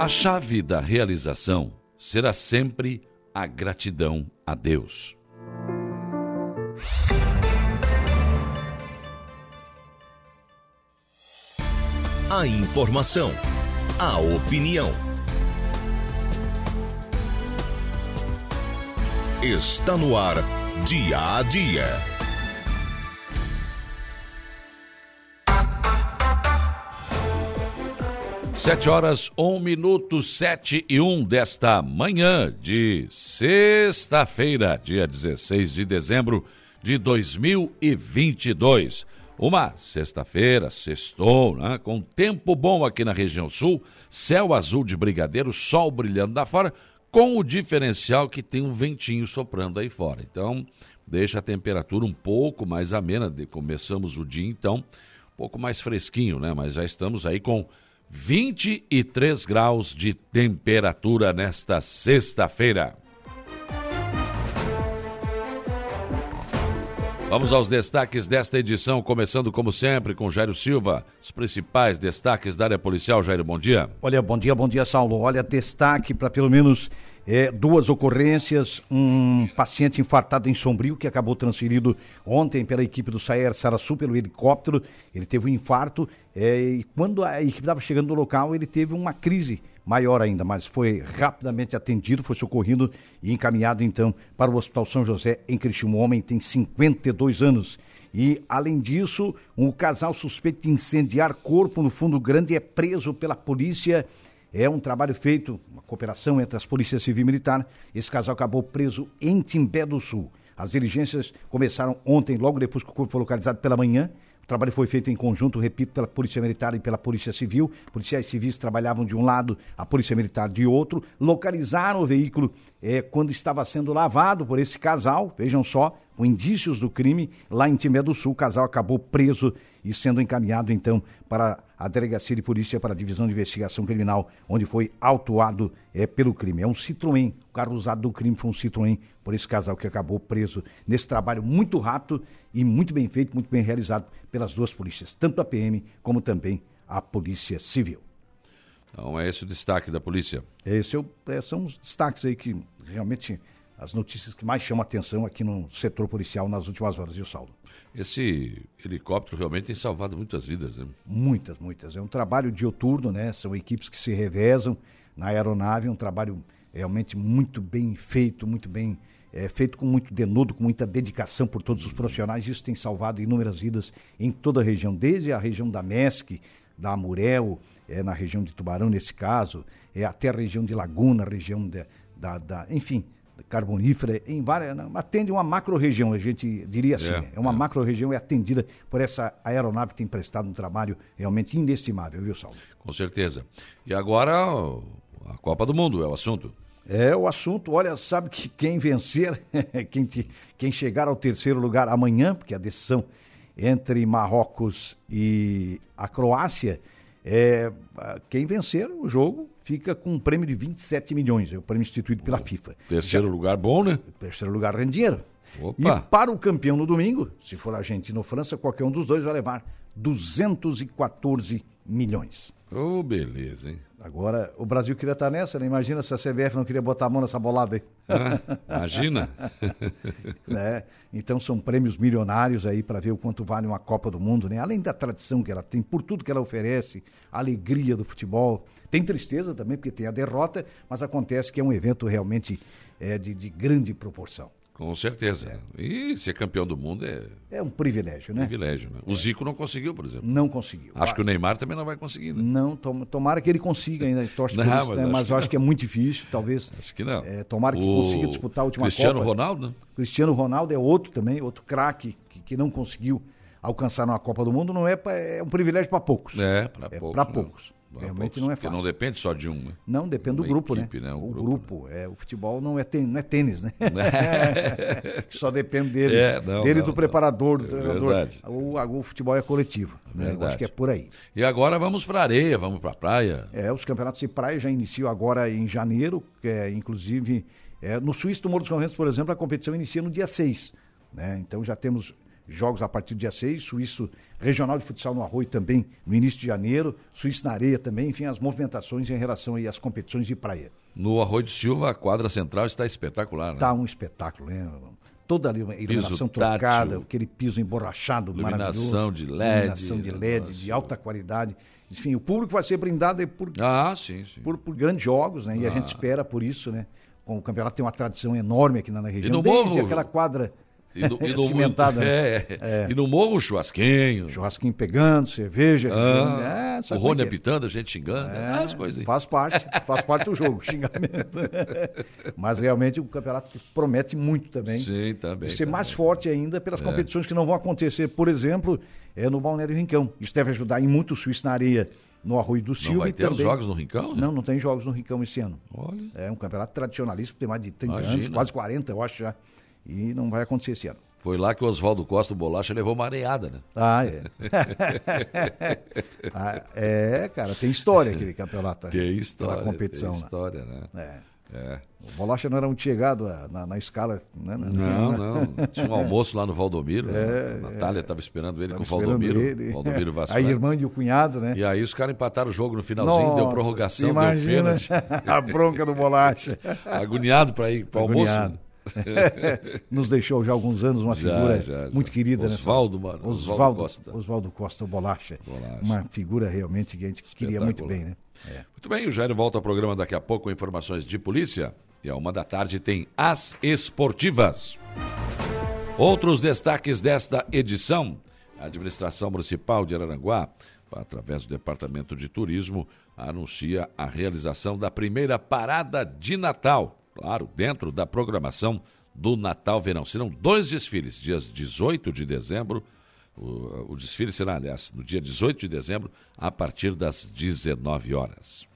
A chave da realização será sempre a gratidão a Deus. A informação, a opinião. Está no ar, dia a dia. Sete horas, um minuto, sete e um desta manhã de sexta-feira, dia 16 de dezembro de 2022. Uma sexta-feira, sextou, né? com tempo bom aqui na região sul, céu azul de brigadeiro, sol brilhando da fora, com o diferencial que tem um ventinho soprando aí fora. Então, deixa a temperatura um pouco mais amena. Começamos o dia, então, um pouco mais fresquinho, né? Mas já estamos aí com 23 graus de temperatura nesta sexta-feira. Vamos aos destaques desta edição, começando como sempre com Jairo Silva. Os principais destaques da área policial. Jairo, bom dia. Olha, bom dia, bom dia, Saulo. Olha, destaque para pelo menos é, duas ocorrências. Um paciente infartado em Sombrio que acabou transferido ontem pela equipe do Saer Saraçu pelo helicóptero. Ele teve um infarto é, e quando a equipe estava chegando no local, ele teve uma crise maior ainda, mas foi rapidamente atendido, foi socorrido e encaminhado então para o Hospital São José em Criciúma. O homem tem 52 anos. E, além disso, um casal suspeito de incendiar corpo no Fundo Grande é preso pela polícia. É um trabalho feito, uma cooperação entre as polícias civil e militar. Esse casal acabou preso em Timbé do Sul. As diligências começaram ontem, logo depois que o corpo foi localizado pela manhã trabalho foi feito em conjunto, repito, pela Polícia Militar e pela Polícia Civil. Policiais civis trabalhavam de um lado, a Polícia Militar de outro. Localizaram o veículo é, quando estava sendo lavado por esse casal, vejam só, com indícios do crime, lá em Timé do Sul. O casal acabou preso e sendo encaminhado, então, para a Delegacia de Polícia, para a Divisão de Investigação Criminal, onde foi autuado é, pelo crime. É um Citroën, o carro usado do crime foi um Citroën, por esse casal que acabou preso nesse trabalho muito rápido e muito bem feito, muito bem realizado pelas duas polícias, tanto a PM como também a Polícia Civil. Então é esse o destaque da polícia. Esse é, é, são os destaques aí que realmente as notícias que mais chamam a atenção aqui no setor policial nas últimas horas, o Saulo? Esse helicóptero realmente tem salvado muitas vidas, né? Muitas, muitas. É um trabalho dioturno, né? São equipes que se revezam na aeronave, é um trabalho realmente muito bem feito, muito bem é, feito com muito denodo, com muita dedicação por todos os profissionais. Isso tem salvado inúmeras vidas em toda a região, desde a região da MESC, da Amurel, é, na região de Tubarão, nesse caso, é, até a região de Laguna, região de, da, da, enfim, carbonífera, em várias, atende uma macro-região, a gente diria assim, é, é uma é. macro-região, é atendida por essa aeronave que tem prestado um trabalho realmente inestimável, viu, Saulo? Com certeza. E agora a Copa do Mundo é o assunto. É o assunto, olha, sabe que quem vencer, quem, te, quem chegar ao terceiro lugar amanhã, porque a decisão entre Marrocos e a Croácia, é, quem vencer o jogo fica com um prêmio de 27 milhões, é o prêmio instituído pela FIFA. Terceiro Já, lugar bom, né? Terceiro lugar rende dinheiro. Opa. E para o campeão no domingo, se for Argentina ou França, qualquer um dos dois vai levar 214 milhões. Ô, oh, beleza, hein? Agora, o Brasil queria estar nessa, né? Imagina se a CBF não queria botar a mão nessa bolada aí. Ah, imagina. né? Então são prêmios milionários aí para ver o quanto vale uma Copa do Mundo, né? Além da tradição que ela tem, por tudo que ela oferece, a alegria do futebol. Tem tristeza também, porque tem a derrota, mas acontece que é um evento realmente é, de, de grande proporção. Com certeza. É. E ser campeão do mundo é. É um privilégio, né? Privilégio, né? O Zico não conseguiu, por exemplo. Não conseguiu. Acho que o Neymar também não vai conseguir, né? Não, tom, tomara que ele consiga ainda. Torce não, isso, mas, né? mas eu acho que é muito difícil, talvez. Acho que não. É, tomara que o... consiga disputar a última Cristiano Copa. Cristiano Ronaldo? Cristiano Ronaldo é outro também, outro craque que, que não conseguiu alcançar uma Copa do Mundo. Não é, pra, é um privilégio para poucos. É, para é poucos. Para poucos. Realmente não é fácil. Porque não depende só de um, né? Não, depende do grupo, né? equipe, né? né? O, o grupo, grupo né? é, o futebol não é, tênis, não é tênis, né? É. só depende dele, é, não, dele não, do preparador, do é treinador. O, o, futebol é coletivo, né? Eu acho que é por aí. E agora vamos para areia, vamos para a praia. É, os campeonatos de praia já iniciam agora em janeiro, é, inclusive é, no Suíço do Morro dos Conventos, por exemplo, a competição inicia no dia 6, né? Então já temos jogos a partir do dia 6, Suíço Regional de Futsal no Arroio também no início de janeiro, Suíço na Areia também, enfim, as movimentações em relação aí às competições de praia. No Arroio de Silva, a quadra central está espetacular, né? Tá um espetáculo, né? Toda a iluminação trocada, aquele piso emborrachado, iluminação de LED. Iluminação de LED, nossa. de alta qualidade. Enfim, o público vai ser brindado por, ah, sim, sim. por, por grandes jogos, né? E a gente ah. espera por isso, né? O campeonato tem uma tradição enorme aqui na região. E no desde morro, aquela quadra e no, e no, cimentada. É, é. E no morro, churrasquinho. Churrasquinho pegando, cerveja. Ah, é, o Rony apitando, a gente xingando. É, as coisas aí. Faz parte, faz parte do jogo, xingamento. Mas realmente o campeonato promete muito também. Sim, também. De ser também. mais forte ainda pelas é. competições que não vão acontecer, por exemplo, é no Balneário Rincão. Isso deve ajudar em muito o Suíço na areia no Arroio do Silva. Não vai ter também... os jogos no Rincão? Né? Não, não tem jogos no Rincão esse ano. Olha. É um campeonato tradicionalíssimo, tem mais de 30 Imagina. anos, quase 40, eu acho já. E não vai acontecer esse ano. Foi lá que o Oswaldo Costa, o Bolacha, levou uma areada, né? Ah, é. ah, é, cara, tem história aquele campeonato. Tem história. competição. Tem história, né? né? É. é. O Bolacha não era muito chegado na, na escala, né? Não, não. Tinha um almoço lá no Valdomiro. É, né? A Natália estava esperando ele com o Valdomiro. Ele. Valdomiro A irmã e o cunhado, né? E aí os caras empataram o jogo no finalzinho, Nossa, deu prorrogação, imagina deu pênalti. a bronca do Bolacha. Agoniado para ir para o almoço. Nos deixou já há alguns anos uma figura já, já, muito já. querida. Oswaldo, mano. Oswaldo Costa. Oswaldo Costa Bolacha. Bolacha. Uma figura realmente que a gente queria muito bem, né? É. Muito bem, o Jair volta ao programa daqui a pouco com informações de polícia. E a uma da tarde tem as esportivas. Outros destaques desta edição. A administração municipal de Araranguá, através do Departamento de Turismo, anuncia a realização da primeira parada de Natal claro, dentro da programação do Natal Verão. Serão dois desfiles, dias 18 de dezembro. O, o, desfile será, aliás, no dia 18 de dezembro, a partir das 19 horas.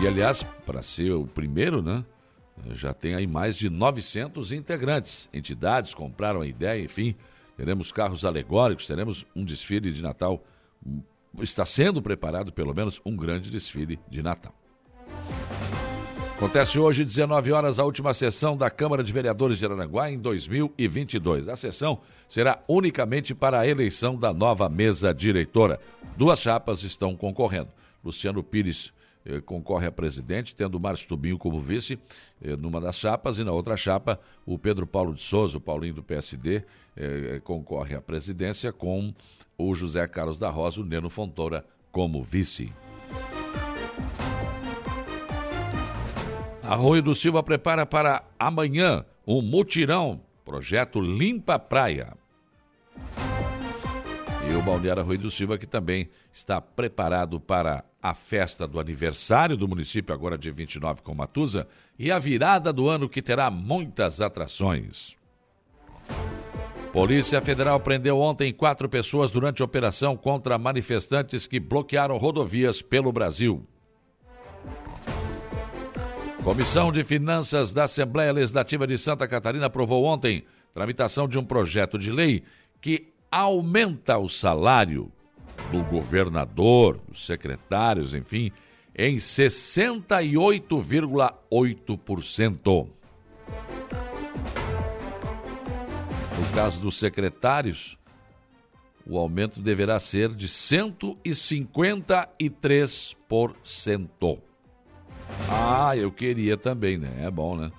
E, aliás, para ser o primeiro, né? Já tem aí mais de 900 integrantes. Entidades compraram a ideia, enfim. Teremos carros alegóricos, teremos um desfile de Natal. Está sendo preparado, pelo menos, um grande desfile de Natal. Acontece hoje, 19 horas, a última sessão da Câmara de Vereadores de Aranguá em 2022. A sessão será unicamente para a eleição da nova mesa diretora. Duas chapas estão concorrendo. Luciano Pires eh, concorre a presidente, tendo Márcio Tubinho como vice eh, numa das chapas, e na outra chapa, o Pedro Paulo de Souza, o Paulinho do PSD, eh, concorre à presidência com o José Carlos da Rosa, o Neno Fontoura, como vice. Arroio do Silva prepara para amanhã um mutirão, projeto Limpa Praia. E o Balneário Arroio do Silva que também está preparado para a festa do aniversário do município, agora dia 29 com Matusa, e a virada do ano que terá muitas atrações. Polícia Federal prendeu ontem quatro pessoas durante operação contra manifestantes que bloquearam rodovias pelo Brasil. Comissão de Finanças da Assembleia Legislativa de Santa Catarina aprovou ontem tramitação de um projeto de lei que aumenta o salário do governador, dos secretários, enfim, em 68,8%. No caso dos secretários, o aumento deverá ser de 153%. Ah, eu queria também, né? É bom, né?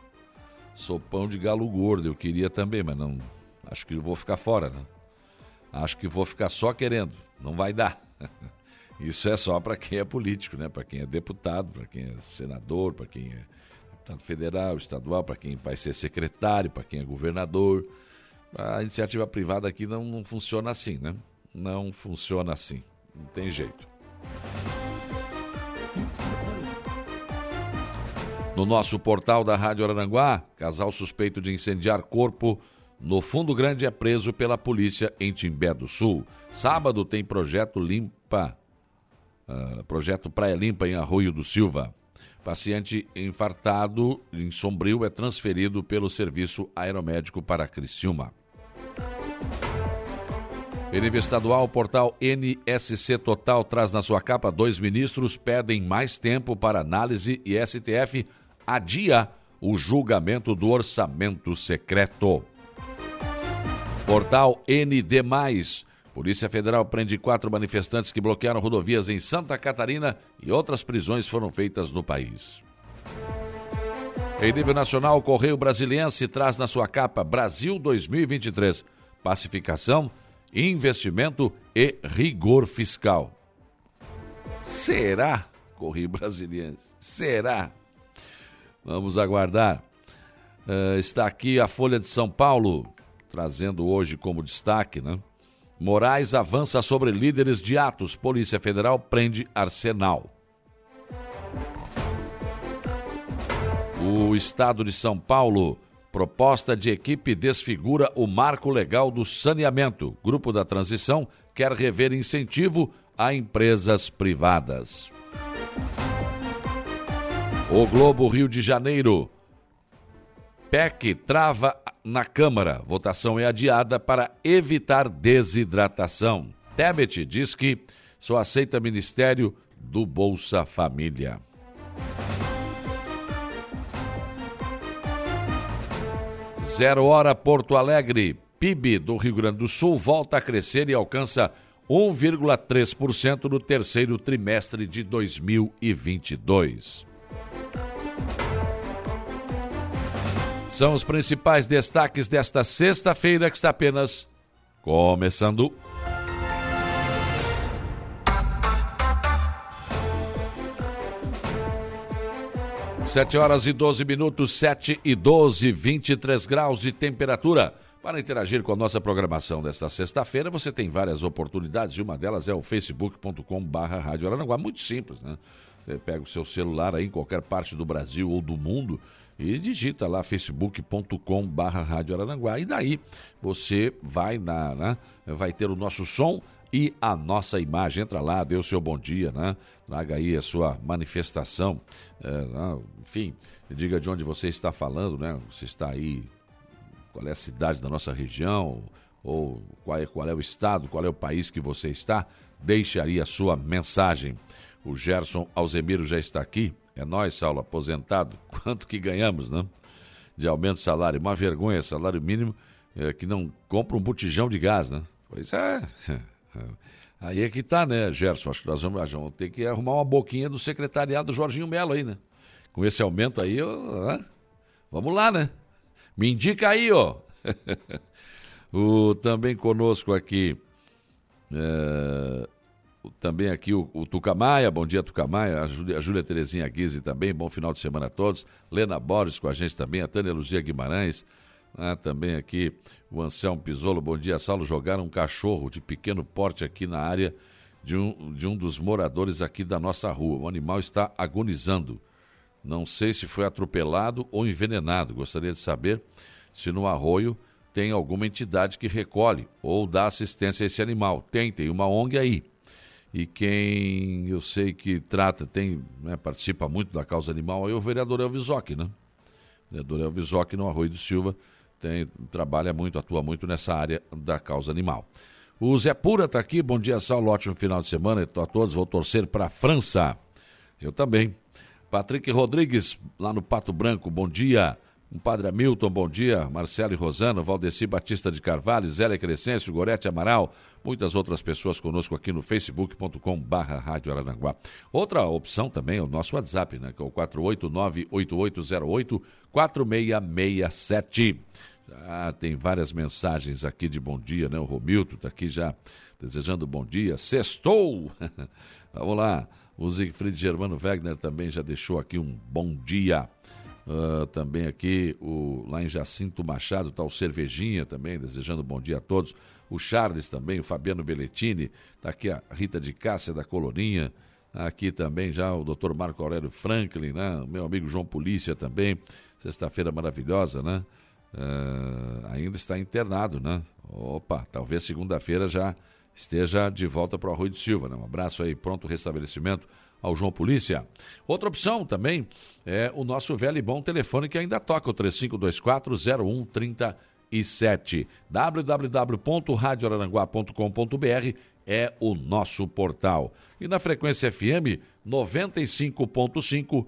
Sopão de galo gordo, eu queria também, mas não. Acho que vou ficar fora, né? Acho que vou ficar só querendo. Não vai dar. Isso é só para quem é político, né? Para quem é deputado, para quem é senador, para quem é deputado federal, estadual, para quem vai ser secretário, para quem é governador. A iniciativa privada aqui não, não funciona assim, né? Não funciona assim. Não tem jeito. No nosso portal da Rádio Aranguá, casal suspeito de incendiar corpo no Fundo Grande é preso pela polícia em Timbé do Sul. Sábado tem projeto Limpa, uh, projeto Praia Limpa em Arroio do Silva. Paciente infartado em Sombrio é transferido pelo serviço aeromédico para Criciúma. Nível estadual, o portal NSC Total traz na sua capa dois ministros pedem mais tempo para análise e STF adia o julgamento do orçamento secreto. Portal ND. Polícia Federal prende quatro manifestantes que bloquearam rodovias em Santa Catarina e outras prisões foram feitas no país. Em nível nacional, o Correio Brasiliense traz na sua capa Brasil 2023. Pacificação, investimento e rigor fiscal. Será, Correio Brasiliense? Será? Vamos aguardar. Uh, está aqui a Folha de São Paulo, trazendo hoje como destaque, né? Moraes avança sobre líderes de atos. Polícia Federal prende Arsenal. O Estado de São Paulo. Proposta de equipe desfigura o marco legal do saneamento. Grupo da Transição quer rever incentivo a empresas privadas. O Globo Rio de Janeiro. PEC trava na Câmara. Votação é adiada para evitar desidratação. Tebet diz que só aceita ministério do Bolsa Família. Zero hora Porto Alegre. PIB do Rio Grande do Sul volta a crescer e alcança 1,3% no terceiro trimestre de 2022. São os principais destaques desta sexta-feira que está apenas começando. Sete horas e 12 minutos, sete e 12, 23 graus de temperatura. Para interagir com a nossa programação desta sexta-feira, você tem várias oportunidades e uma delas é o facebook.com barra. Muito simples, né? Você pega o seu celular aí em qualquer parte do Brasil ou do mundo e digita lá facebook.com barra Rádio Araranguá e daí você vai na, né, vai ter o nosso som e a nossa imagem. Entra lá, dê o seu bom dia, né? Traga aí a sua manifestação, é, né? enfim, diga de onde você está falando, né? Você está aí, qual é a cidade da nossa região, ou qual é, qual é o estado, qual é o país que você está, deixe aí a sua mensagem. O Gerson Alzemiro já está aqui, é nós, Saulo, aposentado. Quanto que ganhamos, né? De aumento de salário. Uma vergonha, salário mínimo é, que não compra um botijão de gás, né? Pois é. Aí é que tá, né, Gerson? Acho que nós vamos, vamos ter que arrumar uma boquinha do secretariado do Jorginho Melo aí, né? Com esse aumento aí, vamos lá, né? Me indica aí, ó. o, também conosco aqui. É, também aqui o, o Tucamaia, bom dia Tucamaia, a Júlia, a Júlia Terezinha Guise também, bom final de semana a todos. Lena Borges com a gente também, a Tânia Luzia Guimarães, ah, também aqui o Anselmo Pisolo, bom dia Saulo, jogaram um cachorro de pequeno porte aqui na área de um, de um dos moradores aqui da nossa rua. O animal está agonizando. Não sei se foi atropelado ou envenenado. Gostaria de saber se no arroio tem alguma entidade que recolhe ou dá assistência a esse animal. Tem, tem uma ONG aí e quem eu sei que trata, tem, né, participa muito da causa animal é o vereador Elvisoc, né? O vereador Elvisoc no Arroio do Silva tem, trabalha muito, atua muito nessa área da causa animal. O Zé Pura está aqui, bom dia, Saulo, ótimo final de semana a todos, vou torcer para a França. Eu também. Patrick Rodrigues, lá no Pato Branco, bom dia. Um Padre Hamilton, bom dia. Marcelo e Rosana, Valdeci Batista de Carvalho, Zélia Crescêncio, Gorete Amaral, muitas outras pessoas conosco aqui no facebook.com barra Rádio Araranguá. Outra opção também é o nosso WhatsApp, né, que é o 489-8808-4667. Já tem várias mensagens aqui de bom dia, né? O Romilton está aqui já desejando bom dia. Sextou! Vamos lá. O Siegfried Germano Wegner também já deixou aqui um bom dia. Uh, também aqui, o, lá em Jacinto Machado, está o Cervejinha também, desejando bom dia a todos. O Charles também, o Fabiano Belletini, está aqui a Rita de Cássia da Colorinha, aqui também já o doutor Marco Aurélio Franklin, né? o meu amigo João Polícia também, sexta-feira maravilhosa, né? Uh, ainda está internado, né? Opa, talvez segunda-feira já esteja de volta para o Arroio de Silva, né? Um abraço aí, pronto restabelecimento ao João Polícia. Outra opção também é o nosso velho e bom telefone que ainda toca, o 3524-0137. www.radioraranguá.com.br é o nosso portal. E na frequência FM 95.5,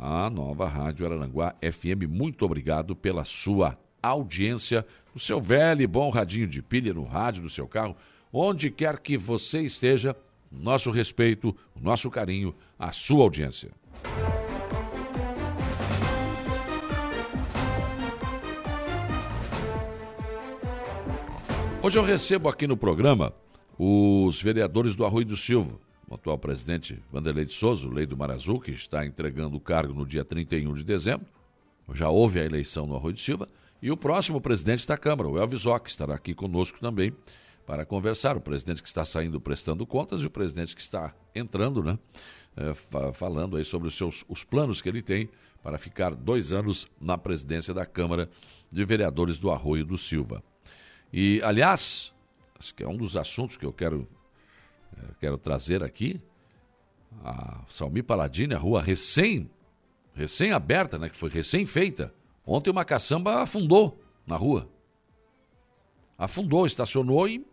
a nova Rádio Araranguá FM. Muito obrigado pela sua audiência o seu velho e bom radinho de pilha no rádio do seu carro, onde quer que você esteja, nosso respeito, nosso carinho, a sua audiência. Hoje eu recebo aqui no programa os vereadores do Arroio do Silva, o atual presidente Vanderlei de Souza, o Lei do Mar Azul, que está entregando o cargo no dia 31 de dezembro. Já houve a eleição no Arroio do Silva. E o próximo presidente da Câmara, o Elvis Ock, estará aqui conosco também para conversar. O presidente que está saindo prestando contas e o presidente que está entrando, né? É, falando aí sobre os seus os planos que ele tem para ficar dois anos na presidência da Câmara de Vereadores do Arroio do Silva. E, aliás, acho que é um dos assuntos que eu quero, é, quero trazer aqui, a Salmi Paladini, a rua recém, recém aberta, né, que foi recém feita. Ontem uma caçamba afundou na rua. Afundou, estacionou e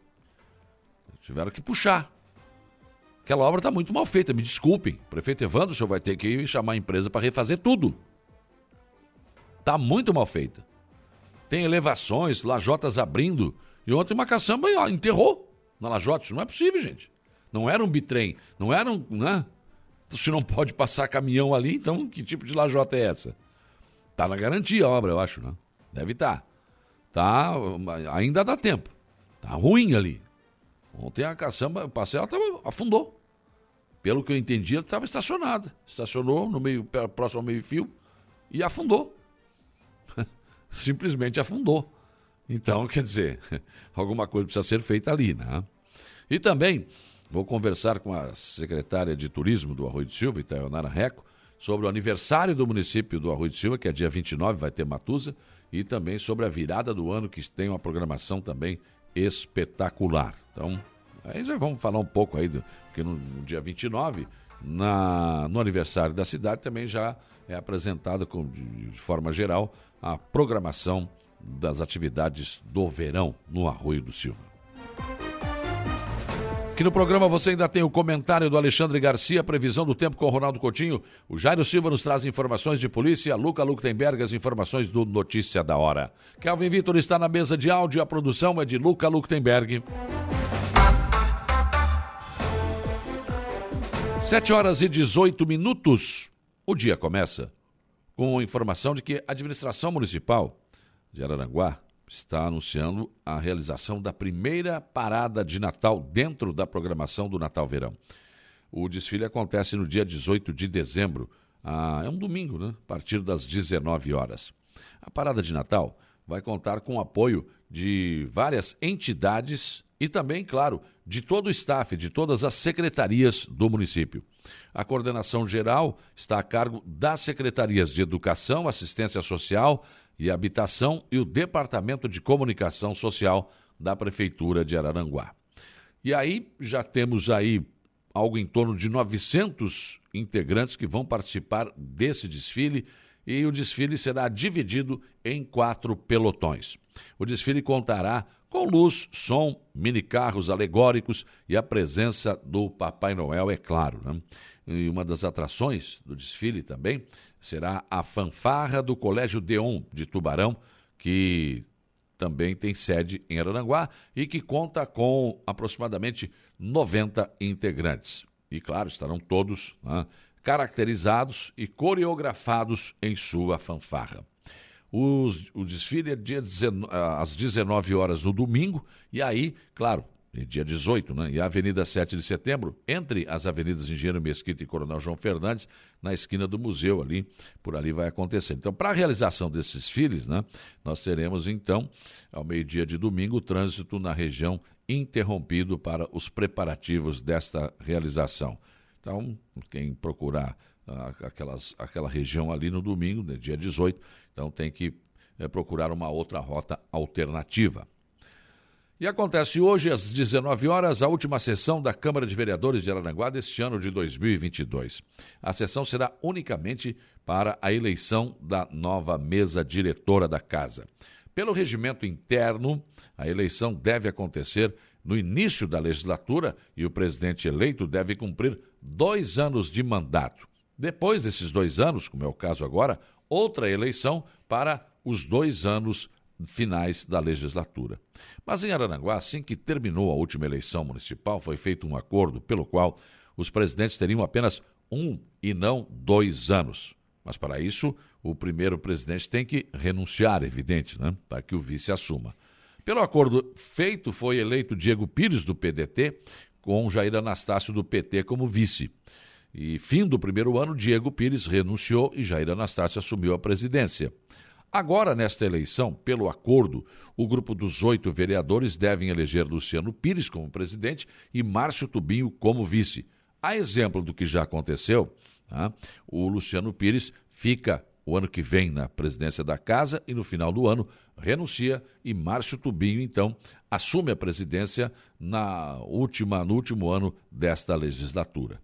tiveram que puxar. Aquela obra está muito mal feita, me desculpem. Prefeito Evandro, o senhor vai ter que chamar a empresa para refazer tudo. Está muito mal feita tem elevações, lajotas abrindo. E ontem uma caçamba ó, enterrou na lajote. Não é possível, gente. Não era um bitrem, não era um. Né? Se não pode passar caminhão ali, então que tipo de lajota é essa? Tá na garantia a obra, eu acho, né? Deve estar. Tá. tá. Ainda dá tempo. Tá ruim ali. Ontem a caçamba, passei, ela tava, afundou. Pelo que eu entendi, ela estava estacionada. Estacionou no meio, próximo ao meio-fio e afundou simplesmente afundou. Então, quer dizer, alguma coisa precisa ser feita ali, né? E também vou conversar com a secretária de Turismo do Arroio de Silva, Itaionara Reco, sobre o aniversário do município do Arroio de Silva, que é dia 29, vai ter Matusa, e também sobre a virada do ano, que tem uma programação também espetacular. Então, aí já vamos falar um pouco aí, do, porque no, no dia 29, na, no aniversário da cidade, também já é apresentada de, de forma geral a programação das atividades do verão no Arroio do Silva. Aqui no programa você ainda tem o comentário do Alexandre Garcia, previsão do tempo com o Ronaldo Coutinho. O Jairo Silva nos traz informações de polícia, Luca Luktenberg as informações do Notícia da Hora. Kelvin Vitor está na mesa de áudio, a produção é de Luca Luktenberg. Sete horas e 18 minutos. O dia começa com informação de que a administração municipal de Araranguá está anunciando a realização da primeira parada de Natal dentro da programação do Natal Verão. O desfile acontece no dia 18 de dezembro, ah, é um domingo, né? a partir das 19 horas. A parada de Natal vai contar com o apoio de várias entidades e também, claro, de todo o staff, de todas as secretarias do município. A coordenação geral está a cargo das secretarias de Educação, Assistência Social e Habitação e o Departamento de Comunicação Social da Prefeitura de Araranguá. E aí já temos aí algo em torno de 900 integrantes que vão participar desse desfile e o desfile será dividido em quatro pelotões. O desfile contará com luz, som, mini carros alegóricos e a presença do Papai Noel, é claro. Né? E uma das atrações do desfile também será a fanfarra do Colégio Deon de Tubarão, que também tem sede em Araranguá e que conta com aproximadamente 90 integrantes. E claro, estarão todos né, caracterizados e coreografados em sua fanfarra. Os, o desfile é dia 19, às 19 horas no domingo, e aí, claro, dia 18, né? E a Avenida 7 de Setembro, entre as avenidas Engenheiro Mesquita e Coronel João Fernandes, na esquina do museu ali, por ali vai acontecer. Então, para a realização desses desfiles, né, nós teremos então, ao meio-dia de domingo, o trânsito na região interrompido para os preparativos desta realização. Então, quem procurar ah, aquelas, aquela região ali no domingo, né, dia 18, então tem que é, procurar uma outra rota alternativa. E acontece hoje, às 19 horas, a última sessão da Câmara de Vereadores de Araranguá deste ano de 2022. A sessão será unicamente para a eleição da nova mesa diretora da Casa. Pelo regimento interno, a eleição deve acontecer no início da legislatura e o presidente eleito deve cumprir dois anos de mandato. Depois desses dois anos, como é o caso agora, outra eleição para os dois anos finais da legislatura. Mas em Aranaguá, assim que terminou a última eleição municipal, foi feito um acordo pelo qual os presidentes teriam apenas um e não dois anos. Mas para isso, o primeiro presidente tem que renunciar, evidente, né? para que o vice assuma. Pelo acordo feito, foi eleito Diego Pires, do PDT, com Jair Anastácio, do PT, como vice. E fim do primeiro ano, Diego Pires renunciou e Jair Anastácio assumiu a presidência. Agora, nesta eleição, pelo acordo, o grupo dos oito vereadores devem eleger Luciano Pires como presidente e Márcio Tubinho como vice. A exemplo do que já aconteceu, tá? o Luciano Pires fica o ano que vem na presidência da casa e no final do ano renuncia e Márcio Tubinho, então, assume a presidência na última, no último ano desta legislatura.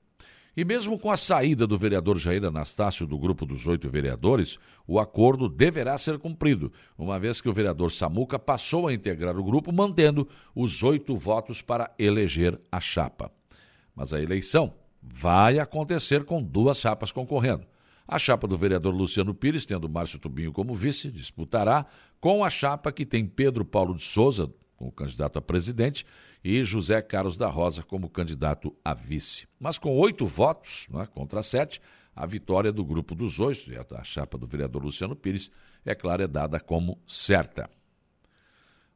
E mesmo com a saída do vereador Jair Anastácio do grupo dos oito vereadores, o acordo deverá ser cumprido, uma vez que o vereador Samuca passou a integrar o grupo, mantendo os oito votos para eleger a chapa. Mas a eleição vai acontecer com duas chapas concorrendo. A chapa do vereador Luciano Pires, tendo Márcio Tubinho como vice, disputará com a chapa que tem Pedro Paulo de Souza como candidato a presidente e José Carlos da Rosa como candidato a vice. Mas com oito votos né, contra sete, a vitória do grupo dos oito, a chapa do vereador Luciano Pires, é claro, é dada como certa.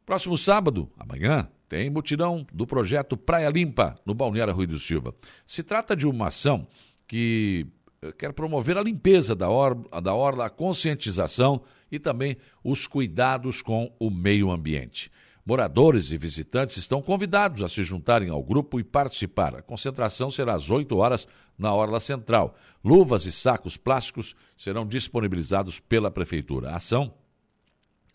Próximo sábado, amanhã, tem mutirão do projeto Praia Limpa, no Balneário Rui do Silva. Se trata de uma ação que eh, quer promover a limpeza da, or da orla, a conscientização e também os cuidados com o meio ambiente. Moradores e visitantes estão convidados a se juntarem ao grupo e participar. A concentração será às 8 horas na Orla Central. Luvas e sacos plásticos serão disponibilizados pela Prefeitura. A ação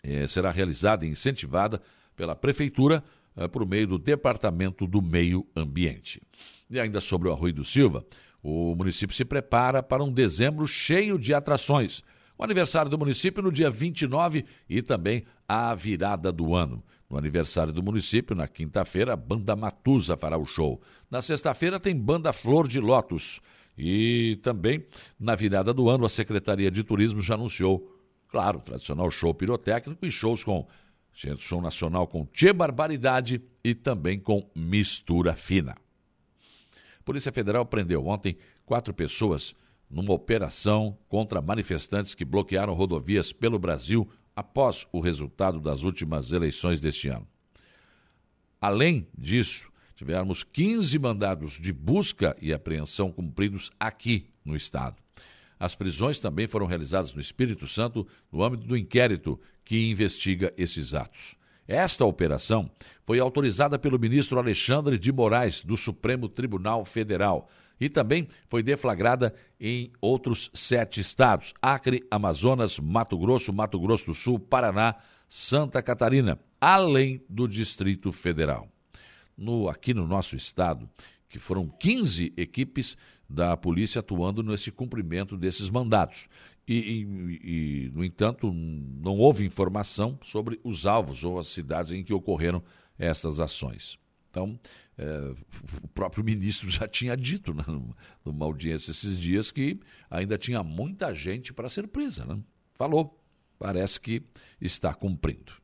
eh, será realizada e incentivada pela Prefeitura eh, por meio do Departamento do Meio Ambiente. E ainda sobre o Arroio do Silva, o município se prepara para um dezembro cheio de atrações. O aniversário do município no dia 29 e também a virada do ano. No aniversário do município, na quinta-feira, a Banda Matusa fará o show. Na sexta-feira tem Banda Flor de Lótus. E também, na virada do ano, a Secretaria de Turismo já anunciou, claro, tradicional show pirotécnico e shows com show nacional com Tchê Barbaridade e também com Mistura Fina. Polícia Federal prendeu ontem quatro pessoas numa operação contra manifestantes que bloquearam rodovias pelo Brasil após o resultado das últimas eleições deste ano. Além disso, tivemos 15 mandados de busca e apreensão cumpridos aqui no Estado. As prisões também foram realizadas no Espírito Santo no âmbito do inquérito que investiga esses atos. Esta operação foi autorizada pelo ministro Alexandre de Moraes, do Supremo Tribunal Federal, e também foi deflagrada em outros sete estados: Acre, Amazonas, Mato Grosso, Mato Grosso do Sul, Paraná, Santa Catarina, além do Distrito Federal. No, aqui no nosso estado, que foram 15 equipes da polícia atuando nesse cumprimento desses mandatos. E, e, e, no entanto, não houve informação sobre os alvos ou as cidades em que ocorreram essas ações. Então, é, o próprio ministro já tinha dito né, numa audiência esses dias que ainda tinha muita gente para ser presa. Né? Falou, parece que está cumprindo.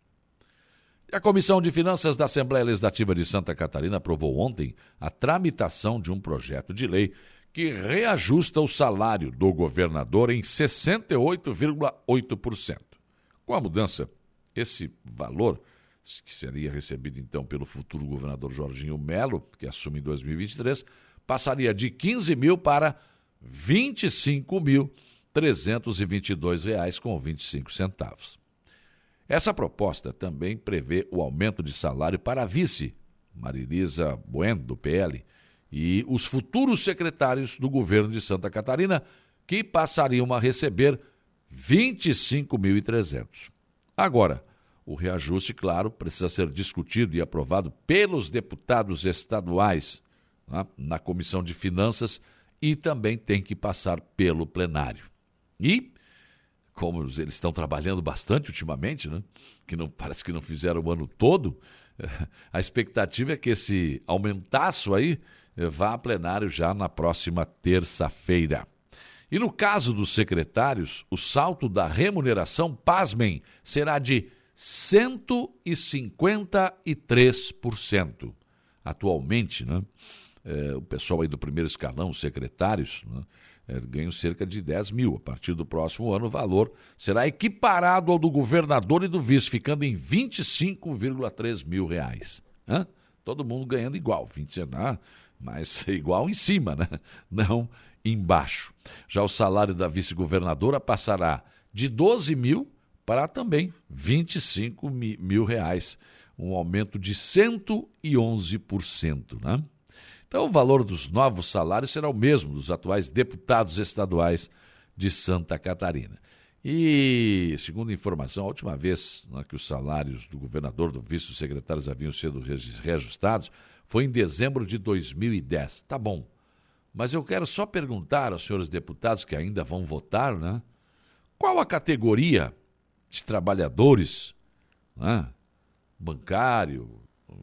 A Comissão de Finanças da Assembleia Legislativa de Santa Catarina aprovou ontem a tramitação de um projeto de lei que reajusta o salário do governador em 68,8%. Com a mudança, esse valor que seria recebido então pelo futuro governador Jorginho Melo, que assume em 2023, passaria de 15 mil para 25 mil 322 reais com 25 centavos. Essa proposta também prevê o aumento de salário para a vice, Marilisa Bueno, do PL, e os futuros secretários do governo de Santa Catarina, que passariam a receber 25.300. Agora, o reajuste, claro, precisa ser discutido e aprovado pelos deputados estaduais né, na Comissão de Finanças e também tem que passar pelo plenário. E, como eles estão trabalhando bastante ultimamente, né, que não parece que não fizeram o ano todo, a expectativa é que esse aumentaço aí eh, vá a plenário já na próxima terça-feira. E no caso dos secretários, o salto da remuneração, pasmem, será de 153%. Atualmente, né, é, o pessoal aí do primeiro escalão, os secretários, né, é, ganham cerca de 10 mil. A partir do próximo ano, o valor será equiparado ao do governador e do vice, ficando em 25,3 mil reais. Hã? Todo mundo ganhando igual, 20 ah, mas igual em cima, né? não embaixo. Já o salário da vice-governadora passará de 12 mil para também 25 mil reais, um aumento de 111%. Né? Então, o valor dos novos salários será o mesmo dos atuais deputados estaduais de Santa Catarina. E, segundo informação, a última vez né, que os salários do governador, do vice-secretários haviam sido reajustados foi em dezembro de 2010. Tá bom. Mas eu quero só perguntar aos senhores deputados que ainda vão votar, né? Qual a categoria de trabalhadores, né? bancário,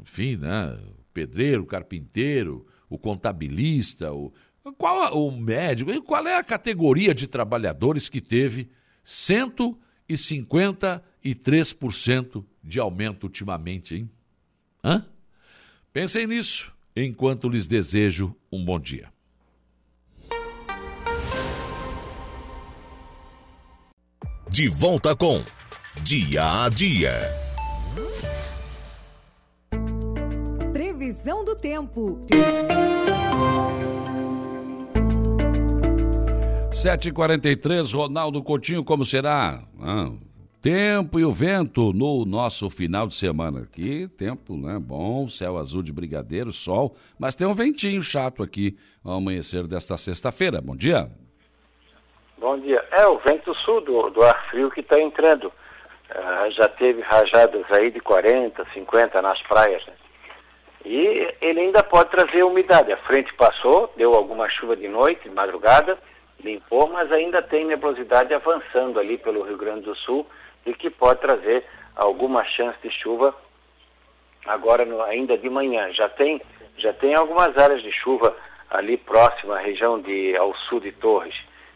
enfim, né? pedreiro, carpinteiro, o contabilista, o, qual o médico, qual é a categoria de trabalhadores que teve 153% de aumento ultimamente, hein? Hã? Pensem nisso enquanto lhes desejo um bom dia. De volta com Dia a Dia. Previsão do tempo. 7h43, Ronaldo Coutinho, como será? Ah, tempo e o vento no nosso final de semana. Aqui, tempo, né? Bom, céu azul de brigadeiro, sol, mas tem um ventinho chato aqui ao amanhecer desta sexta-feira. Bom dia. Bom dia. É o vento sul do, do ar frio que está entrando. Uh, já teve rajadas aí de 40, 50 nas praias. Né? E ele ainda pode trazer umidade. A frente passou, deu alguma chuva de noite, de madrugada, limpou, mas ainda tem nebulosidade avançando ali pelo Rio Grande do Sul e que pode trazer alguma chance de chuva agora no, ainda de manhã. Já tem, já tem algumas áreas de chuva ali próxima à região de ao sul de Torres.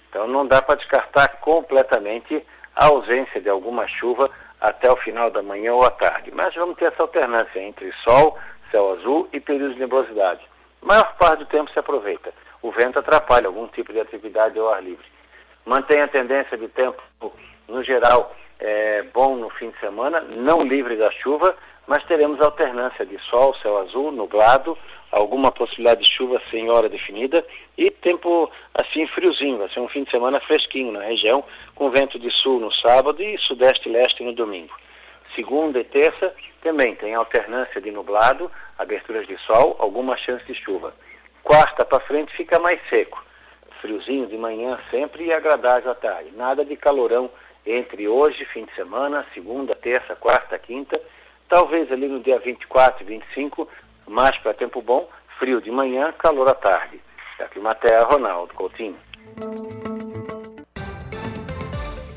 Então não dá para descartar completamente a ausência de alguma chuva até o final da manhã ou à tarde. Mas vamos ter essa alternância entre sol, céu azul e períodos de nebulosidade. A maior parte do tempo se aproveita. O vento atrapalha algum tipo de atividade ao ar livre. Mantém a tendência de tempo, no geral, é, bom no fim de semana, não livre da chuva, mas teremos alternância de sol, céu azul, nublado, alguma possibilidade de chuva sem hora definida e tempo assim friozinho, vai ser um fim de semana fresquinho na região, com vento de sul no sábado e sudeste e leste no domingo. Segunda e terça também tem alternância de nublado, aberturas de sol, alguma chance de chuva. Quarta para frente fica mais seco, friozinho de manhã sempre e agradável à tarde. Nada de calorão entre hoje, fim de semana, segunda, terça, quarta, quinta, talvez ali no dia 24 e 25 mais para tempo bom, frio de manhã, calor à tarde. Da Climaterra, Ronaldo Coutinho.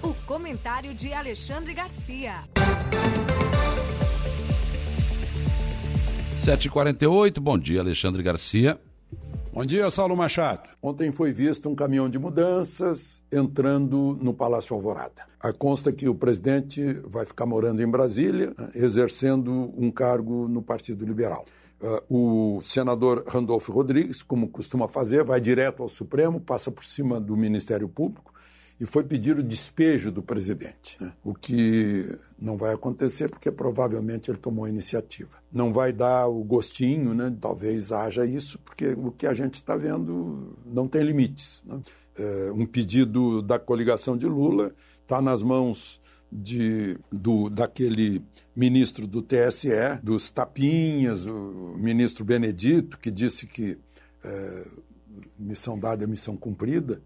O comentário de Alexandre Garcia. 7h48, bom dia, Alexandre Garcia. Bom dia, Saulo Machado. Ontem foi visto um caminhão de mudanças entrando no Palácio Alvorada. A consta que o presidente vai ficar morando em Brasília, exercendo um cargo no Partido Liberal. Uh, o senador Randolfo Rodrigues, como costuma fazer, vai direto ao Supremo, passa por cima do Ministério Público e foi pedir o despejo do presidente, né? o que não vai acontecer porque provavelmente ele tomou a iniciativa. Não vai dar o gostinho, né? talvez haja isso, porque o que a gente está vendo não tem limites. Né? É, um pedido da coligação de Lula está nas mãos de, do, daquele ministro do TSE, dos Tapinhas, o ministro Benedito, que disse que é, missão dada é missão cumprida,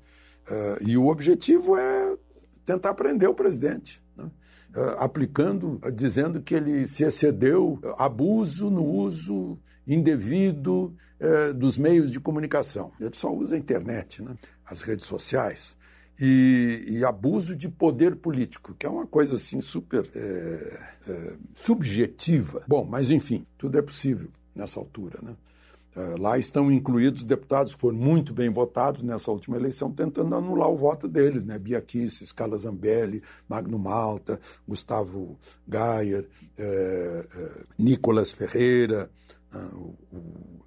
é, e o objetivo é tentar prender o presidente, né? é, aplicando, dizendo que ele se excedeu, abuso no uso indevido é, dos meios de comunicação. Ele só usa a internet, né? as redes sociais e, e, abuso de poder político, que é uma coisa assim super é, é, subjetiva. Bom, mas enfim, tudo é possível nessa altura, né? Uh, lá estão incluídos deputados que foram muito bem votados nessa última eleição, tentando anular o voto deles, né? Bia Kicis, Carla Zambelli, Magno Malta, Gustavo Gayer, eh, eh, Nicolas Ferreira, uh, o,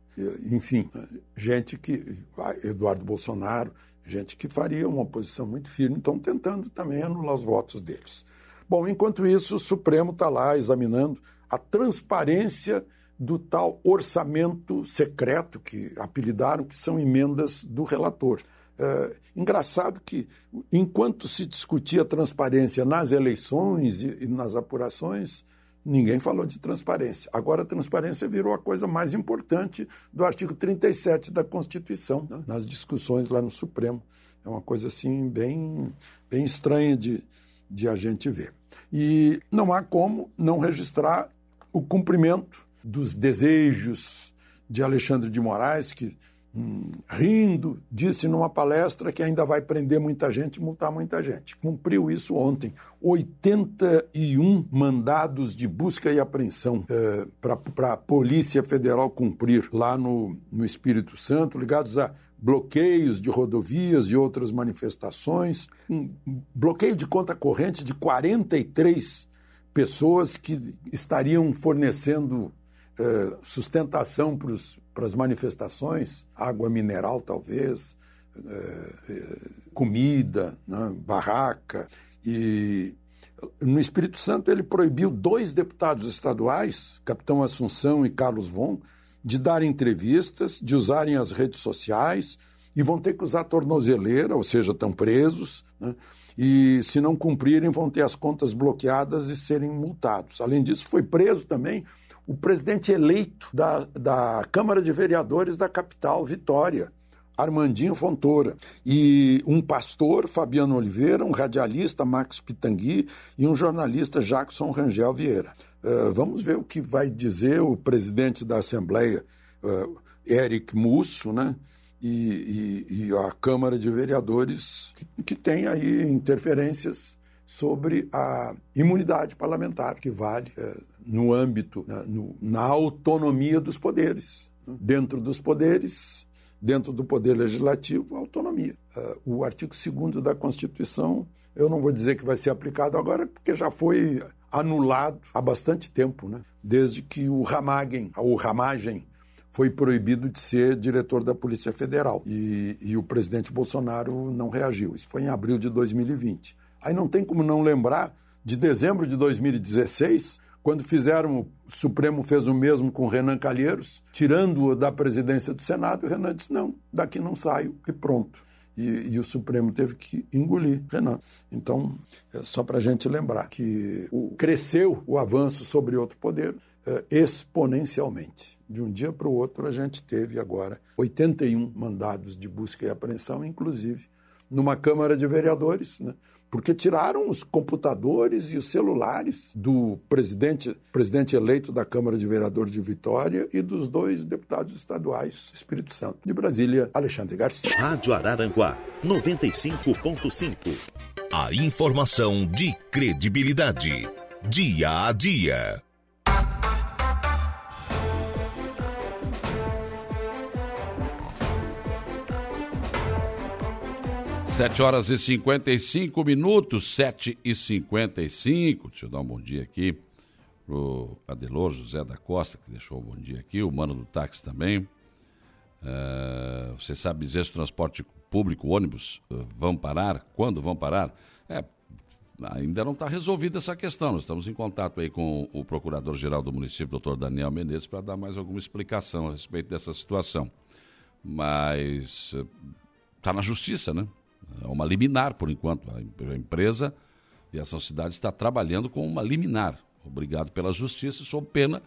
enfim, gente que. Eduardo Bolsonaro, gente que faria uma oposição muito firme, estão tentando também anular os votos deles. Bom, enquanto isso, o Supremo está lá examinando a transparência do tal orçamento secreto que apelidaram, que são emendas do relator. É, engraçado que, enquanto se discutia transparência nas eleições e, e nas apurações, ninguém falou de transparência. Agora, a transparência virou a coisa mais importante do artigo 37 da Constituição, né? nas discussões lá no Supremo. É uma coisa assim bem, bem estranha de, de a gente ver. E não há como não registrar o cumprimento dos desejos de Alexandre de Moraes, que, rindo, disse numa palestra que ainda vai prender muita gente multar muita gente. Cumpriu isso ontem. 81 mandados de busca e apreensão eh, para a Polícia Federal cumprir lá no, no Espírito Santo, ligados a bloqueios de rodovias e outras manifestações, um bloqueio de conta corrente de 43 pessoas que estariam fornecendo eh, sustentação para as manifestações, água mineral talvez, eh, eh, comida, né, barraca. E no Espírito Santo ele proibiu dois deputados estaduais, Capitão Assunção e Carlos Von, de darem entrevistas, de usarem as redes sociais e vão ter que usar tornozeleira, ou seja, estão presos. Né? E se não cumprirem, vão ter as contas bloqueadas e serem multados. Além disso, foi preso também o presidente eleito da, da Câmara de Vereadores da capital, Vitória, Armandinho Fontoura, e um pastor, Fabiano Oliveira, um radialista, Max Pitangui, e um jornalista, Jackson Rangel Vieira. Uh, vamos ver o que vai dizer o presidente da Assembleia, uh, Eric Musso, né? E, e, e, a Câmara de Vereadores, que, que tem aí interferências sobre a imunidade parlamentar, que vale é, no âmbito, na, no, na autonomia dos poderes. Dentro dos poderes, dentro do poder legislativo, autonomia. Uh, o artigo 2 da Constituição, eu não vou dizer que vai ser aplicado agora, porque já foi anulado há bastante tempo, né? desde que o Ramagen, o Ramagem, foi proibido de ser diretor da Polícia Federal. E, e, o presidente Bolsonaro não reagiu. Isso foi em abril de 2020. Aí não tem como não lembrar de dezembro de 2016, quando fizeram, o Supremo fez o mesmo com Renan Calheiros, tirando-o da presidência do Senado, o Renan disse: não, daqui não saio e pronto. E, e, o Supremo teve que engolir Renan. Então, é só para a gente lembrar que o, cresceu o avanço sobre outro poder é, exponencialmente. De um dia para o outro, a gente teve agora 81 mandados de busca e apreensão, inclusive numa Câmara de Vereadores, né? Porque tiraram os computadores e os celulares do presidente, presidente eleito da Câmara de Vereadores de Vitória e dos dois deputados estaduais Espírito Santo. De Brasília, Alexandre Garcia. Rádio Araranguá, 95.5. A informação de credibilidade. Dia a dia. Sete horas e 55 minutos, sete e cinquenta e cinco. Deixa eu dar um bom dia aqui pro Adelor José da Costa, que deixou um bom dia aqui, o mano do táxi também. Uh, você sabe dizer se o transporte público, ônibus, uh, vão parar? Quando vão parar? É, ainda não está resolvida essa questão. Nós estamos em contato aí com o procurador-geral do município, doutor Daniel Menezes, para dar mais alguma explicação a respeito dessa situação. Mas está uh, na justiça, né? É uma liminar, por enquanto. A empresa Viação Cidade está trabalhando com uma liminar, obrigado pela justiça, sob pena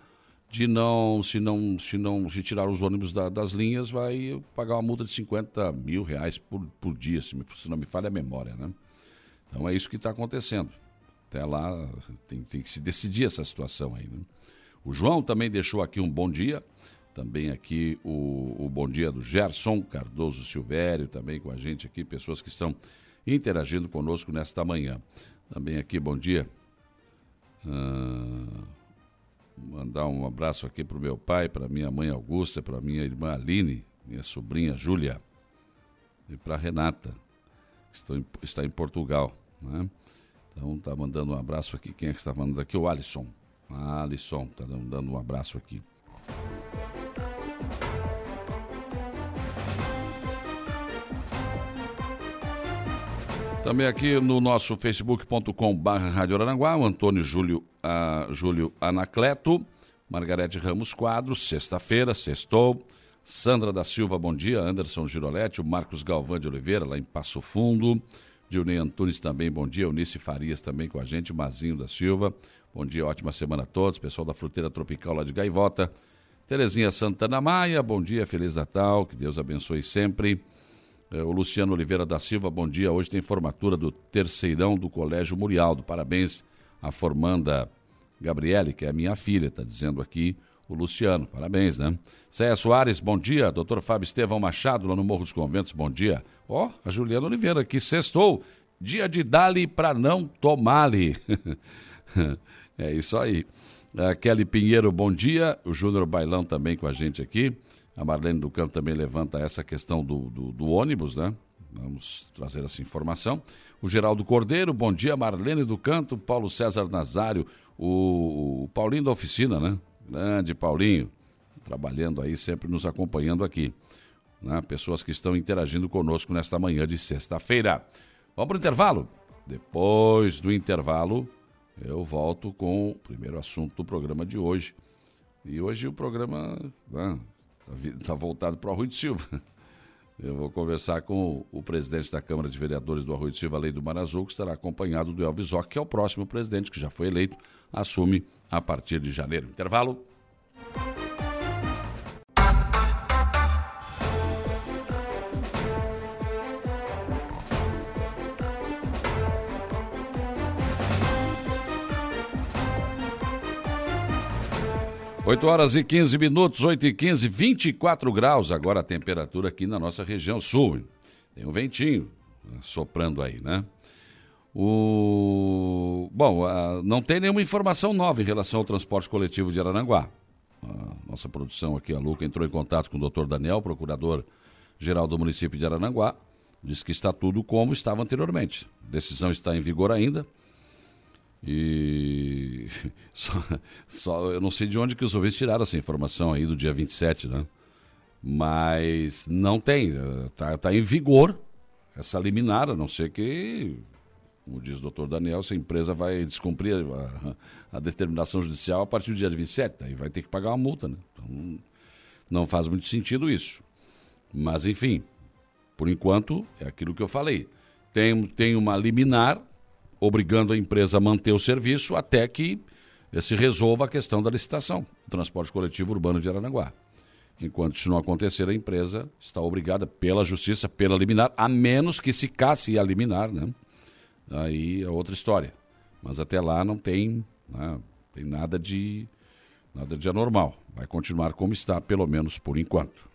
de não, se não, se não, se tirar os ônibus da, das linhas, vai pagar uma multa de 50 mil reais por, por dia, se, me, se não me falha a memória, né? Então é isso que está acontecendo. Até lá tem, tem, que se decidir essa situação aí, né? O João também deixou aqui um bom dia. Também aqui o, o bom dia do Gerson Cardoso Silvério, também com a gente aqui, pessoas que estão interagindo conosco nesta manhã. Também aqui, bom dia. Uh, mandar um abraço aqui para o meu pai, para minha mãe Augusta, para minha irmã Aline, minha sobrinha Júlia e para Renata, que estão está em Portugal. Né? Então tá mandando um abraço aqui. Quem é que está mandando aqui? O Alisson. Ah, Alisson está dando um abraço aqui. Também aqui no nosso facebook.com barra Rádio Aranguá, o Antônio Júlio, uh, Júlio Anacleto, Margarete Ramos Quadros, sexta-feira, sextou, Sandra da Silva, bom dia, Anderson Giroletti, o Marcos Galvão de Oliveira, lá em Passo Fundo, Dilnei Antunes também, bom dia, Eunice Farias também com a gente, Mazinho da Silva, bom dia, ótima semana a todos, pessoal da Fruteira Tropical lá de Gaivota, Terezinha Santana Maia, bom dia, Feliz Natal, que Deus abençoe sempre. É, o Luciano Oliveira da Silva, bom dia. Hoje tem formatura do terceirão do Colégio Murialdo. Parabéns à formanda Gabriele, que é minha filha, está dizendo aqui o Luciano. Parabéns, né? Céia Soares, bom dia. Doutor Fábio Estevão Machado, lá no Morro dos Conventos, bom dia. Ó, oh, a Juliana Oliveira, que sextou. Dia de dali para não tomar-lhe. é isso aí. A Kelly Pinheiro, bom dia. O Júnior Bailão também com a gente aqui. A Marlene do Campo também levanta essa questão do, do, do ônibus, né? Vamos trazer essa informação. O Geraldo Cordeiro, bom dia. Marlene do Canto, Paulo César Nazário, o, Paulinho da Oficina, né? Grande Paulinho, trabalhando aí, sempre nos acompanhando aqui. Né? Pessoas que estão interagindo conosco nesta manhã de sexta-feira. Vamos para o intervalo? Depois do intervalo, eu volto com o primeiro assunto do programa de hoje. E hoje o programa. Né? Está voltado para o Arroio de Silva. Eu vou conversar com o presidente da Câmara de Vereadores do Arroio de Silva, Lei do Mar Azul, que estará acompanhado do Elvis Ock, que é o próximo presidente, que já foi eleito, assume a partir de janeiro. Intervalo. 8 horas e 15 minutos, 8 e 15, 24 graus agora a temperatura aqui na nossa região sul. Tem um ventinho né, soprando aí, né? O... Bom, não tem nenhuma informação nova em relação ao transporte coletivo de Araranguá. A nossa produção aqui, a Luca, entrou em contato com o doutor Daniel, procurador-geral do município de Araranguá. Diz que está tudo como estava anteriormente. A decisão está em vigor ainda. E só, só, eu não sei de onde que os ouvintes tiraram essa informação aí do dia 27, né? Mas não tem, está tá em vigor essa liminar, a não ser que, como diz o doutor Daniel, se a empresa vai descumprir a, a, determinação judicial a partir do dia 27, aí vai ter que pagar uma multa, né? Então, não faz muito sentido isso. Mas, enfim, por enquanto, é aquilo que eu falei. Tem, tem uma liminar obrigando a empresa a manter o serviço até que se resolva a questão da licitação do transporte coletivo urbano de Aranaguá. Enquanto isso não acontecer, a empresa está obrigada pela justiça, pela liminar, a menos que se casse a liminar, né? Aí é outra história. Mas até lá não tem, né? tem nada de nada de anormal. Vai continuar como está, pelo menos por enquanto.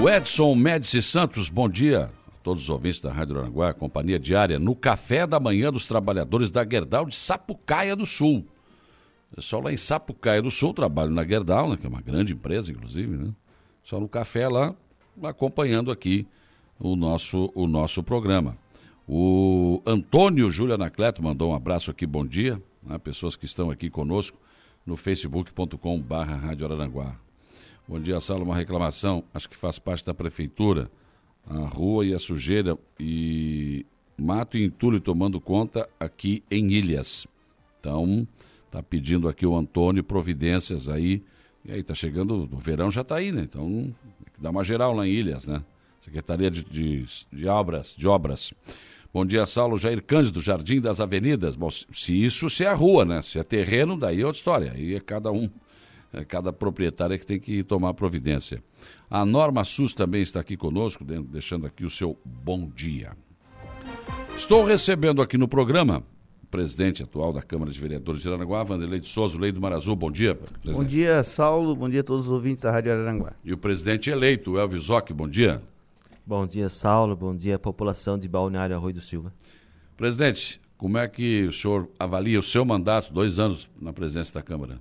O Edson Médici Santos, bom dia a todos os ouvintes da Rádio Aranguá, companhia diária, no café da manhã dos trabalhadores da Gerdau de Sapucaia do Sul. Pessoal lá em Sapucaia do Sul, trabalho na Gerdau, né, que é uma grande empresa, inclusive, né? Só no café lá, acompanhando aqui o nosso, o nosso programa. O Antônio Júlio Anacleto mandou um abraço aqui, bom dia, né, pessoas que estão aqui conosco no facebook.com barra Rádio Araranguá. Bom dia, Saulo. Uma reclamação, acho que faz parte da prefeitura. A rua e a sujeira e mato e entulho tomando conta aqui em Ilhas. Então, tá pedindo aqui o Antônio providências aí. E aí, tá chegando, o verão já tá aí, né? Então, dá uma geral lá em Ilhas, né? Secretaria de, de, de Obras, de Obras. Bom dia, Saulo Jair Cândido, Jardim das Avenidas. Bom, se isso se é rua, né? Se é terreno, daí é outra história. Aí é cada um cada proprietário é que tem que tomar providência. A Norma SUS também está aqui conosco, deixando aqui o seu bom dia. Estou recebendo aqui no programa o presidente atual da Câmara de Vereadores de Aranaguá, Vanderlei de Souza, Lei do Mar Azul. Bom dia, presidente. Bom dia, Saulo. Bom dia a todos os ouvintes da Rádio Araranguá. E o presidente eleito, Elvis Ock. Bom dia. Bom dia, Saulo. Bom dia, população de Balneário Arroio do Silva. Presidente, como é que o senhor avalia o seu mandato, dois anos na presidência da Câmara?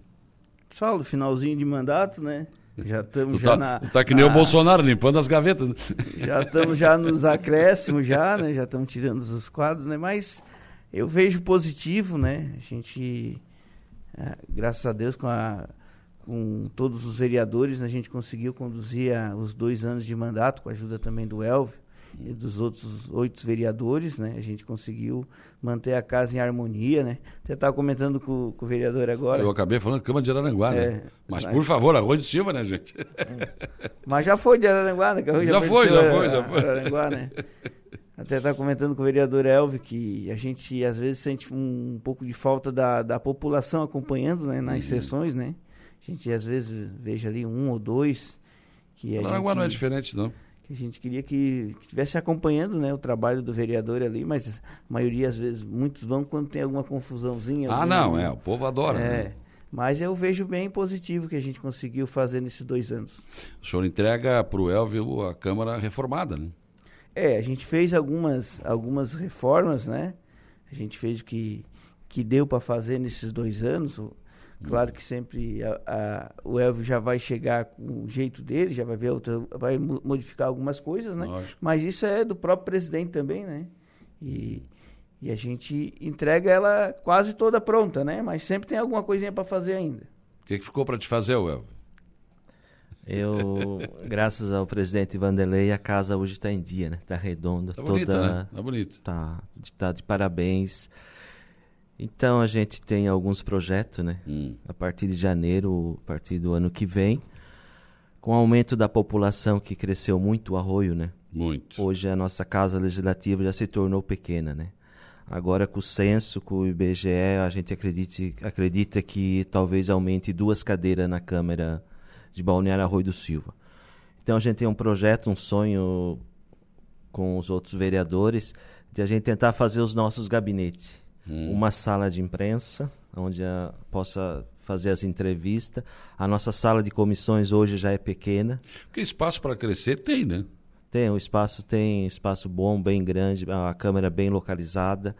Saulo, finalzinho de mandato, né? Já estamos já tá, na. tá que nem na- o Bolsonaro, limpando as gavetas. né? Já estamos já nos acréscimos, já, né? Já estamos tirando os quadros, né? Mas eu vejo positivo, né? A gente, é, graças a Deus, com, a, com todos os vereadores, né, a gente conseguiu conduzir a- os dois anos de mandato, com a ajuda também do Elvio e dos outros oito vereadores, né? A gente conseguiu manter a casa em harmonia, né? Até estava comentando com, com o vereador agora. Eu acabei falando Câmara de Araranguá, né? É, Mas, mas- por favor, Arroio de Silva, né, gente? Mas já foi de Araranguá, né? hoje Já foi, já foi, já a- foi. Araranguá, né? Até estava comentando com o vereador Elvio que a gente às vezes sente um, pouco de falta da, da população acompanhando né, Uhum. nas sessões, né? A gente às vezes veja ali um ou dois que a, Araranguá não é gente, diferente, não. Que a gente queria que estivesse acompanhando né, o trabalho do vereador ali, mas a maioria às vezes, muitos vão quando tem alguma confusãozinha. Ah, alguma- não, é. O povo adora. É, né? mas eu vejo bem positivo que a gente conseguiu fazer nesses dois anos. O senhor entrega para o Elvio a Câmara reformada, né? É, a gente fez algumas, algumas reformas, né? A gente fez o que, que deu para fazer nesses dois anos. O- Claro que sempre a- a- o Elvio já vai chegar com o jeito dele, já vai ver outra, vai mo- modificar algumas coisas, né? Lógico. Mas isso é do próprio presidente também, né? E, e a gente entrega ela quase toda pronta, né? Mas sempre tem alguma coisinha para fazer ainda. O que, que ficou para te fazer, Elvio? Eu, graças ao presidente Vanderlei, a casa hoje está em dia, né? Está redonda, Tá toda bonita, né? Tá bonita. tá, tá de parabéns. Então a gente tem alguns projetos, né? Hum. A partir de janeiro, a partir do ano que vem, com o aumento da população que cresceu muito o arroio, né? Muito. Hoje a nossa casa legislativa já se tornou pequena, né? Agora com o censo, com o IBGE, a gente acredite, acredita que talvez aumente duas cadeiras na Câmara de Balneário Arroio do Silva. Então a gente tem um projeto, um sonho com os outros vereadores de a gente tentar fazer os nossos gabinetes. Uma sala de imprensa, onde a, possa fazer as entrevistas. A nossa sala de comissões hoje já é pequena. Porque espaço para crescer tem, né? Tem, o espaço tem espaço bom, bem grande, a câmera bem localizada.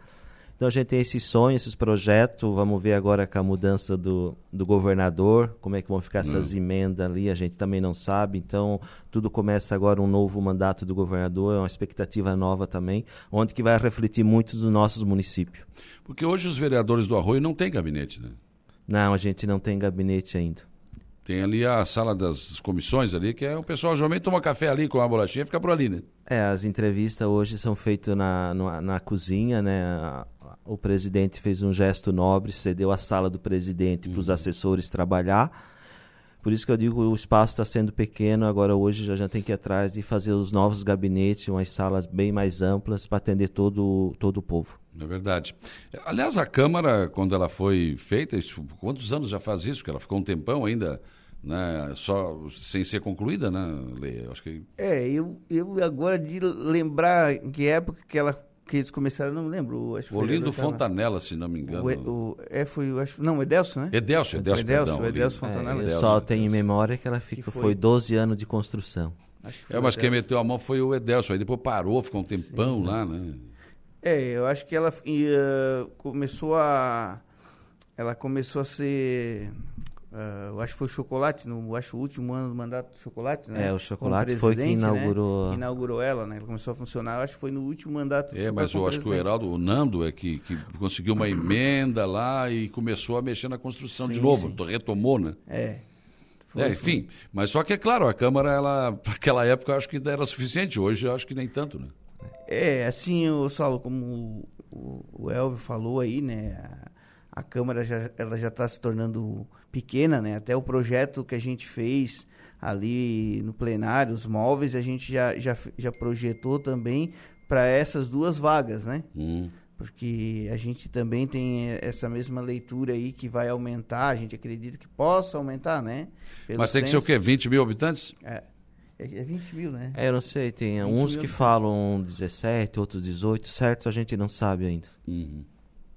Então a gente tem esse sonho, esses projetos. Vamos ver agora com a mudança do, do governador, como é que vão ficar essas emendas ali, a gente também não sabe. Então tudo começa agora um novo mandato do governador, é uma expectativa nova também, onde que vai refletir muito dos nossos municípios. Porque hoje os vereadores do Arroio não têm gabinete, né? Não, a gente não tem gabinete ainda. Tem ali a sala das comissões ali, que é o pessoal geralmente toma café ali com uma bolachinha e fica por ali, né? É, as entrevistas hoje são feitas na, na, na cozinha, né? A- a- O presidente fez um gesto nobre, cedeu a sala do presidente para os assessores trabalhar. Por isso que eu digo o espaço está sendo pequeno, agora hoje já, já tem que ir atrás e fazer os novos gabinetes, umas salas bem mais amplas para atender todo, todo o povo. É verdade. Aliás, a Câmara, quando ela foi feita, isso, quantos anos já faz isso? Que ela ficou um tempão ainda, né? Só sem ser concluída, né, Lê? Eu Acho que É, eu, eu agora de lembrar em que época que, ela, que eles começaram, não lembro. Acho que o Olindo Fontanella, se não me engano. O, o, é, foi, eu acho, não, Edelso, né? Edelcio, Edelcio, O Edelcio, perdão. o Olindo. Edelcio Fontanella. É, eu só tenho em memória que ela fica, Que foi... foi- 12 anos de construção. Acho que É, foi mas quem Edelso. meteu a mão foi o Edelcio. Aí depois parou, ficou um tempão lá, né? É, eu acho que ela ia, começou a. Ela começou a ser. Ah, eu acho que foi o chocolate, no, eu acho o último ano do mandato do chocolate, né? É, o Chocolate foi quem presidente, né? inaugurou- Que inaugurou ela, né? Ela começou a funcionar, eu acho que foi no último mandato do É, mas eu acho que o. Heraldo, o Nando, é que, que conseguiu uma emenda lá e começou a mexer na construção de Sim, novo. sim. Retomou, né? É. Foi, É, foi. enfim, mas só que é claro, a Câmara, ela, para aquela época, eu acho que era suficiente. Hoje, eu acho que nem tanto, né? É, assim, o Saulo, como o, o Elvio falou aí, né? A, a Câmara já, ela já está se tornando pequena, né? Até o projeto que a gente fez ali no plenário, os móveis, a gente já, já, já projetou também para essas duas vagas, né? Hum. Porque a gente também tem essa mesma leitura aí que vai aumentar, a gente acredita que possa aumentar, né? Pelo Mas tem que ser o quê? 20 mil habitantes? É, é 20 mil, né? É, eu não sei, tem 20 uns que falam 17, outros 18, certo? A gente não sabe ainda. Uhum.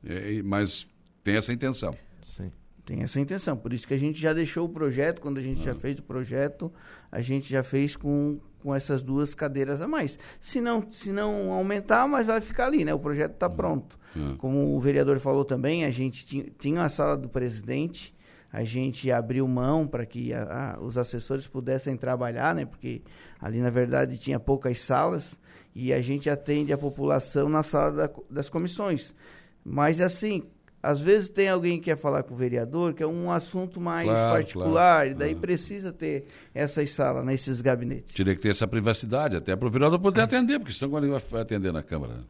É, mas tem essa intenção. Sim. Tem essa intenção. Por isso que a gente já deixou o projeto, quando a gente já fez o projeto, a gente já fez com, com essas duas cadeiras a mais. Se não, se não aumentar, mas vai ficar ali, né? O projeto está pronto. Como o vereador falou também, a gente tinha, tinha a sala do presidente, a gente abriu mão para que a- a- os assessores pudessem trabalhar, né? Porque ali, na verdade, tinha poucas salas e a gente atende a população na sala da das comissões. Mas, assim, às vezes tem alguém que quer falar com o vereador, que é um assunto mais Claro, particular, claro. e daí Ah. precisa ter essas salas, nesses gabinetes. Teria que ter essa privacidade, até para o vereador poder atender, porque senão quando ele vai atender na Câmara.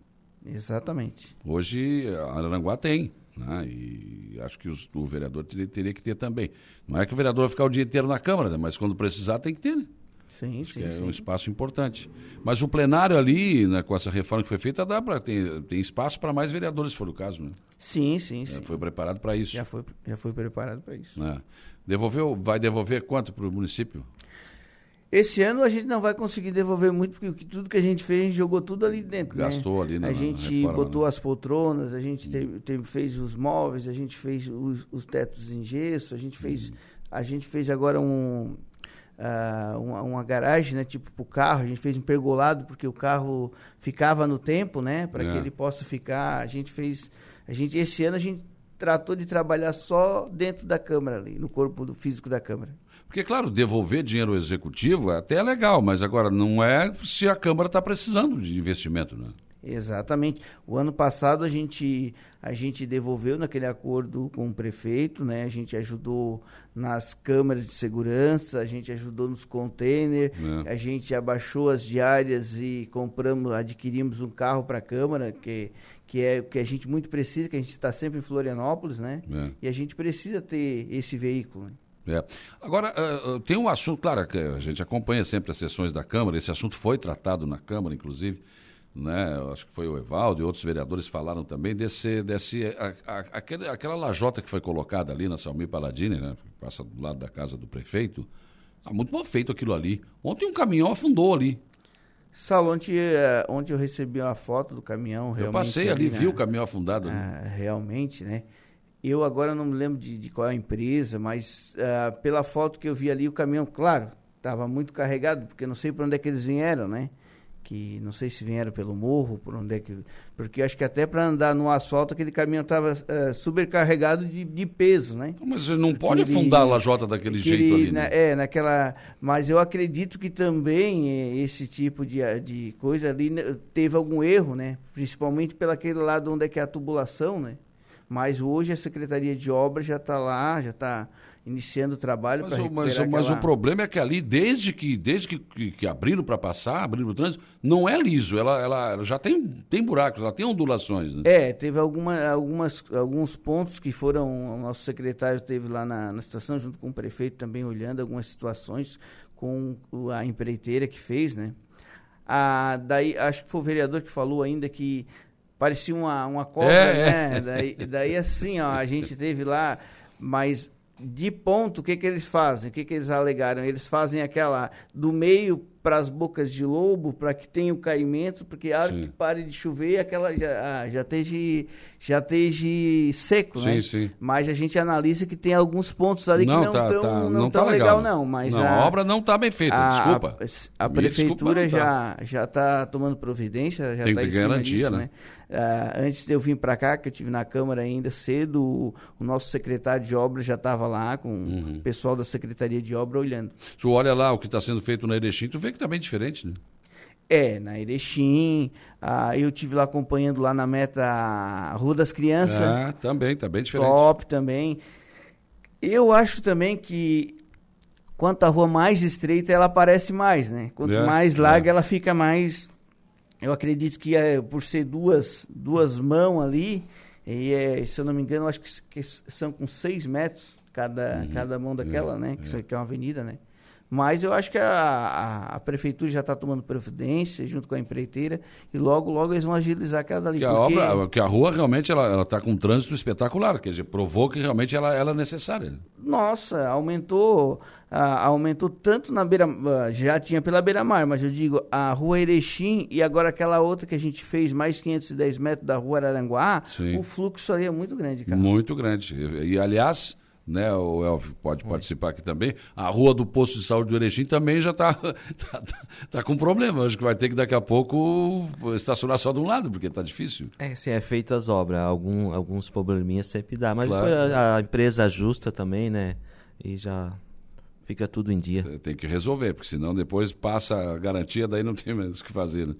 Exatamente. Hoje, a Aranguá tem, né? e acho que os- o vereador teria, teria que ter também. Não é que o vereador vai ficar o dia inteiro na Câmara, né? mas quando precisar tem que ter, né? Sim, que sim, é sim. um espaço importante. Mas o plenário ali, né, com essa reforma que foi feita, dá para tem, tem espaço para mais vereadores, se for o caso, né? Sim, sim, É, sim. foi preparado para isso. Já foi, já foi preparado para isso. né? Devolveu, vai devolver quanto para o município? Esse ano a gente não vai conseguir devolver muito, porque tudo que a gente fez, a gente jogou tudo ali dentro. né? Gastou ali na- A gente reforma, botou né? as poltronas, a gente teve- teve- fez os móveis, a gente fez os, os tetos em gesso, a gente fez, Uhum. a gente fez agora um. Ah, uma, uma garagem, né, tipo pro carro, a gente fez um pergolado porque o carro ficava no tempo, né, para É. que ele possa ficar. A gente fez, a gente esse ano a gente tratou de trabalhar só dentro da câmara ali, no corpo do físico da câmara. Porque, claro, devolver dinheiro ao executivo é até é legal, mas agora não é se a Câmara está precisando de investimento, né? Exatamente. O ano passado a gente, a gente devolveu naquele acordo com o prefeito, né? A gente ajudou nas câmeras de segurança, a gente ajudou nos containers, É. a gente abaixou as diárias e compramos, adquirimos um carro para a Câmara, que, que é o que a gente muito precisa, que a gente está sempre em Florianópolis, né? É. E a gente precisa ter esse veículo. né? É. Agora, ah, tem um assunto, claro, que a gente acompanha sempre as sessões da Câmara, esse assunto foi tratado na Câmara, inclusive, né? Acho que foi o Evaldo e outros vereadores falaram também desse, desse a- a- aquele, aquela lajota que foi colocada ali na Salmir Paladini, né? que Passa do lado da casa do prefeito. Ah, muito mal feito aquilo ali. Ontem um caminhão afundou ali. Saulo, ontem, eh, ontem eu recebi uma foto do caminhão, realmente. Eu passei ali, né? vi o caminhão afundado ali. Ah, realmente, né? Eu agora não me lembro de, de qual é a empresa, mas ah, pela foto que eu vi ali, o caminhão, claro, estava muito carregado, porque não sei para onde é que eles vieram, né? Que não sei se vieram pelo morro, por onde é que. Porque acho que até para andar no asfalto aquele caminhão estava supercarregado de, de peso, né? Mas não pode ele- afundar a lajota daquele que jeito ele, ali, na- né? É, naquela. Mas eu acredito que também eh, esse tipo de, ah, de coisa ali né, teve algum erro, né? Principalmente pelaquele lado onde é que é a tubulação, né? Mas hoje a Secretaria de Obras já está lá, já está iniciando o trabalho Mas, para o, mas, recuperar mas aquela... o problema é que ali, desde que, desde que, que, que abriram para passar, abriram o trânsito, não é liso. Ela, ela, ela já tem, tem buracos, ela tem ondulações. Né? É, teve alguma, algumas, alguns pontos que foram. O nosso secretário teve lá na, na situação, junto com o prefeito, também olhando algumas situações com a empreiteira que fez, né? Ah, daí, acho que foi o vereador que falou ainda que parecia uma, uma cobra, É, né? Daí, daí, assim, ó, a gente teve lá, mas de ponto, o que, que eles fazem? O que, que eles alegaram? Eles fazem aquela do meio para as bocas de lobo, para que tenha o caimento, porque a hora Sim. que pare de chover, aquela já, ah, já esteja já esteja seco, Sim, né? sim. Mas a gente analisa que tem alguns pontos ali que não tá- estão tá- não tá tão legal, né? não. Mas não, a, a obra não está bem feita, a, desculpa. A, a prefeitura desculpa, não tá. já já está tomando providência, já Tem está em cima garantia, disso, né? né? Ah, antes de eu vir para cá, que eu tive na Câmara ainda cedo, o, o nosso secretário de obras já estava lá com Uhum. o pessoal da Secretaria de Obra olhando. Tu olha lá o que está sendo feito na Erechim, tu vê que está bem diferente, né? É, na Erechim, ah, eu tive lá acompanhando lá na meta a Rua das Crianças. Ah, também, está bem diferente. Top também. Eu acho também que quanto a rua mais estreita, ela aparece mais, né? Quanto É, mais larga, é. ela fica mais. Eu acredito que é, por ser duas, duas mãos ali, e é, se eu não me engano, acho que, que são com seis metros cada, cada mão daquela, né? Que, isso que é uma avenida, né? Mas eu acho que a, a, prefeitura já está tomando providência junto com a empreiteira e logo, logo eles vão agilizar aquela dali. Que a, porque- obra, que a rua realmente ela está com um trânsito espetacular, quer dizer, provou que realmente ela, ela é necessária. né? Nossa, aumentou, aumentou tanto na beira, ah, já tinha pela beira-mar, mas eu digo, a rua Erechim e agora aquela outra que a gente fez, mais 510 metros da rua Araranguá, Sim. o fluxo ali é muito grande, cara. Muito grande. E, aliás, né? O Elvio pode participar aqui também. A rua do posto de saúde do Erechim também já está tá, tá, tá com problema. Acho que vai ter que daqui a pouco estacionar só de um lado, porque está difícil. É, sim, é feito as obras. Algum, alguns probleminhas sempre dá. Mas Claro. depois a, a empresa ajusta também, né? E já fica tudo em dia. Tem que resolver, porque senão depois passa a garantia, daí não tem mais o que fazer. Né?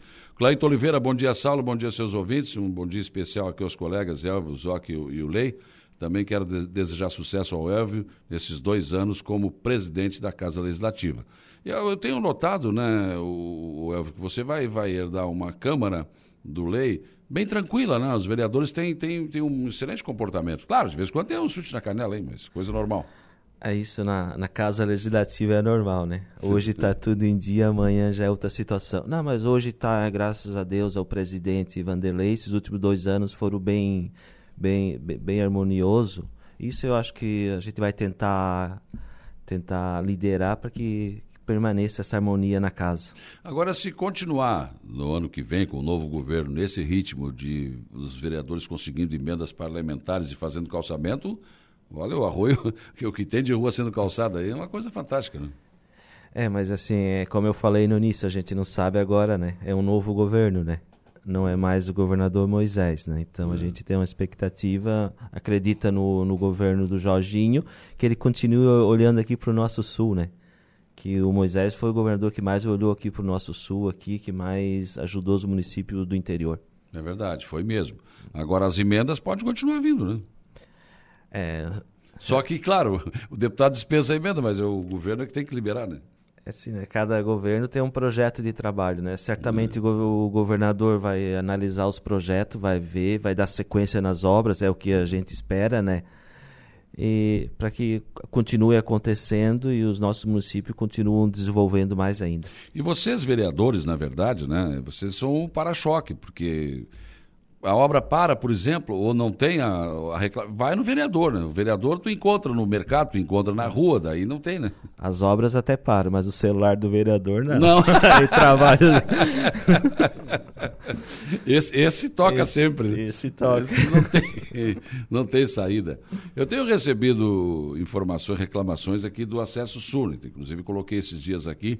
Oliveira, bom dia, Saulo, bom dia, seus ouvintes. Um bom dia especial aqui aos colegas Elvio, Zoc e e o Lei. Também quero de- desejar sucesso ao Elvio nesses dois anos como presidente da Casa Legislativa. Eu, eu tenho notado, né, o, o Elvio, que você vai, vai herdar uma Câmara do Lei bem tranquila, né? Os vereadores têm, têm, têm um excelente comportamento. Claro, de vez em quando tem um chute na canela, hein, mas coisa normal. É isso, na, na casa legislativa é normal, né? Hoje tá tudo em dia, amanhã já é outra situação. Não, mas hoje tá, graças a Deus, ao presidente Vanderlei, esses últimos dois anos foram bem, bem, bem, bem harmonioso. Isso eu acho que a gente vai tentar, tentar liderar para que, permaneça essa harmonia na casa. Agora, se continuar no ano que vem com o novo governo nesse ritmo de os vereadores conseguindo emendas parlamentares e fazendo calçamento, olha o arroio, que o que tem de rua sendo calçada aí é uma coisa fantástica, né? É, mas assim, é, como eu falei no início, a gente não sabe agora, né? É um novo governo, né? Não é mais o governador Moisés, né? Então a gente tem uma expectativa, acredita no, no governo do Jorginho, que ele continue olhando aqui para o nosso sul, né? Que o Moisés foi o governador que mais olhou aqui para o nosso sul, aqui, que mais ajudou os municípios do interior. É verdade, foi mesmo. Agora as emendas podem continuar vindo, né? É, Só que, claro, o deputado dispensa a emenda, mas é o governo que tem que liberar, né? É assim, né? Cada governo tem um projeto de trabalho, né? Certamente o go- o governador vai analisar os projetos, vai ver, vai dar sequência nas obras, é o que a gente espera, né? E para que continue acontecendo e os nossos municípios continuam desenvolvendo mais ainda. E vocês, vereadores, na verdade, né? Vocês são um para-choque, porque a obra para, por exemplo, ou não tem a, a vai no vereador, né? O vereador tu encontra no mercado, tu encontra na rua, daí não tem, né? As obras até param, mas o celular do vereador não. Não. Ele trabalha. Esse, esse toca Esse- sempre. né? esse toca. Esse não, tem, não tem saída. Eu tenho recebido informações, reclamações aqui do Acesso Sul. né? Inclusive, coloquei esses dias aqui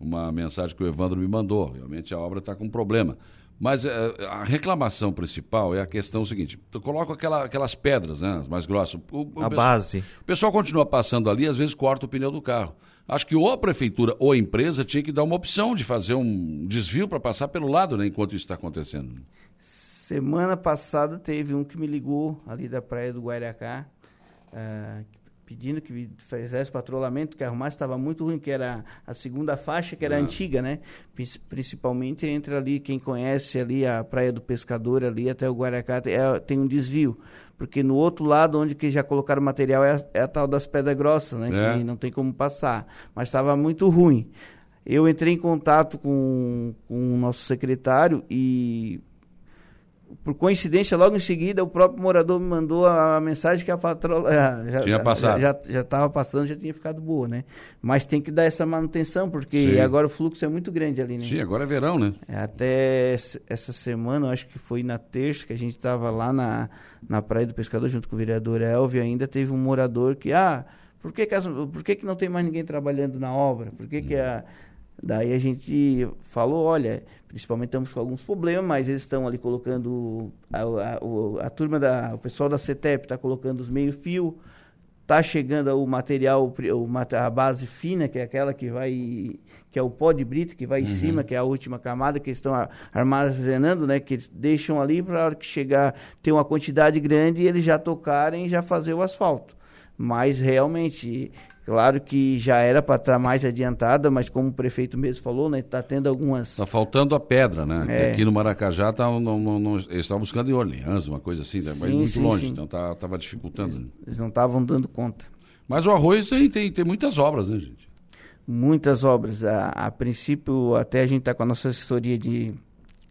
uma mensagem que o Evandro me mandou. Realmente a obra está com problema. Mas eh, a reclamação principal é a questão seguinte: tu coloca aquela, aquelas pedras, né, as mais grossas. O- o A pessoal- base. O pessoal continua passando ali, às vezes corta o pneu do carro. Acho que ou a prefeitura ou a empresa tinha que dar uma opção de fazer um desvio para passar pelo lado, né, enquanto isso está acontecendo. Semana passada teve um que me ligou ali da praia do Guairacá, ah, pedindo que fizesse patrulhamento, que arrumasse, estava muito ruim, que era a segunda faixa, que era Ah. antiga, né? Principalmente entre ali, quem conhece ali a Praia do Pescador, ali até o Guaracá, tem, é- tem um desvio. Porque no outro lado, onde que já colocaram material, é a, é a tal das pedras grossas, né? É. Que não tem como passar. Mas estava muito ruim. Eu entrei em contato com, com o nosso secretário e por coincidência, logo em seguida, o próprio morador me mandou a, mensagem que a patroa já passado. já já estava passando, já tinha ficado boa, né? Mas tem que dar essa manutenção porque Sim. agora o fluxo é muito grande ali, né? Sim, agora é verão, né? Até esse- essa semana, acho que foi na terça que a gente estava lá na, na Praia do Pescador junto com o vereador Elvio, ainda teve um morador que, ah, por que que, as- por que, que não tem mais ninguém trabalhando na obra? Por que que a... Daí a gente falou, olha, principalmente estamos com alguns problemas, mas eles estão ali colocando, a, a, a turma, da, o pessoal da CETEP está colocando os meio-fio, tá chegando o material, o, a base fina, que é aquela que vai, que é o pó de brita, que vai em cima, que é a última camada, que eles estão armazenando, né? Que eles deixam ali para a hora que chegar, ter uma quantidade grande e eles já tocarem e já fazer o asfalto. Mas realmente, claro que já era para estar mais adiantada, mas como o prefeito mesmo falou, né? Está tendo algumas. Tá faltando a pedra, né? É. Aqui no Maracajá tá, não, não, não- eles estavam buscando em Orleans, uma coisa assim, né? mas Sim, muito sim, longe, sim. então tá, tava dificultando. né? Eles não estavam dando conta. Mas o arroz tem, tem, tem muitas obras, né, gente? muitas obras. A, a princípio, até a gente está com a nossa assessoria de,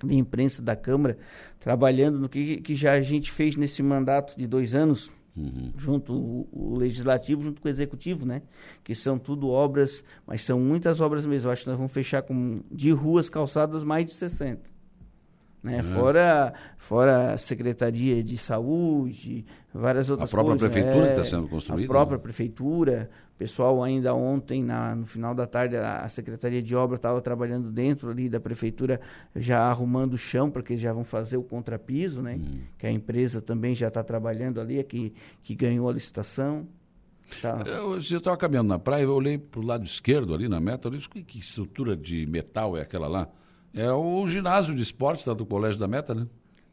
de imprensa da Câmara, trabalhando no que, que já a gente fez nesse mandato de dois anos, junto o, o Legislativo, junto com o Executivo, né? Que são tudo obras, mas são muitas obras mesmo. Eu acho que nós vamos fechar com, de ruas calçadas mais de 60. Né? Fora, fora a Secretaria de Saúde, várias outras própria coisas. prefeitura que tá sendo construída, A própria né? prefeitura. Pessoal ainda ontem, na, no final da tarde, a, a Secretaria de Obra estava trabalhando dentro ali da prefeitura, já arrumando o chão, porque já vão fazer o contrapiso, né? Hum. Que a empresa também já está trabalhando ali, é que, que ganhou a licitação. Tá. Eu estava caminhando na praia, eu olhei para o lado esquerdo ali na meta, eu disse, que, que estrutura de metal é aquela lá? É o ginásio de esportes tá, do Colégio da Meta, né?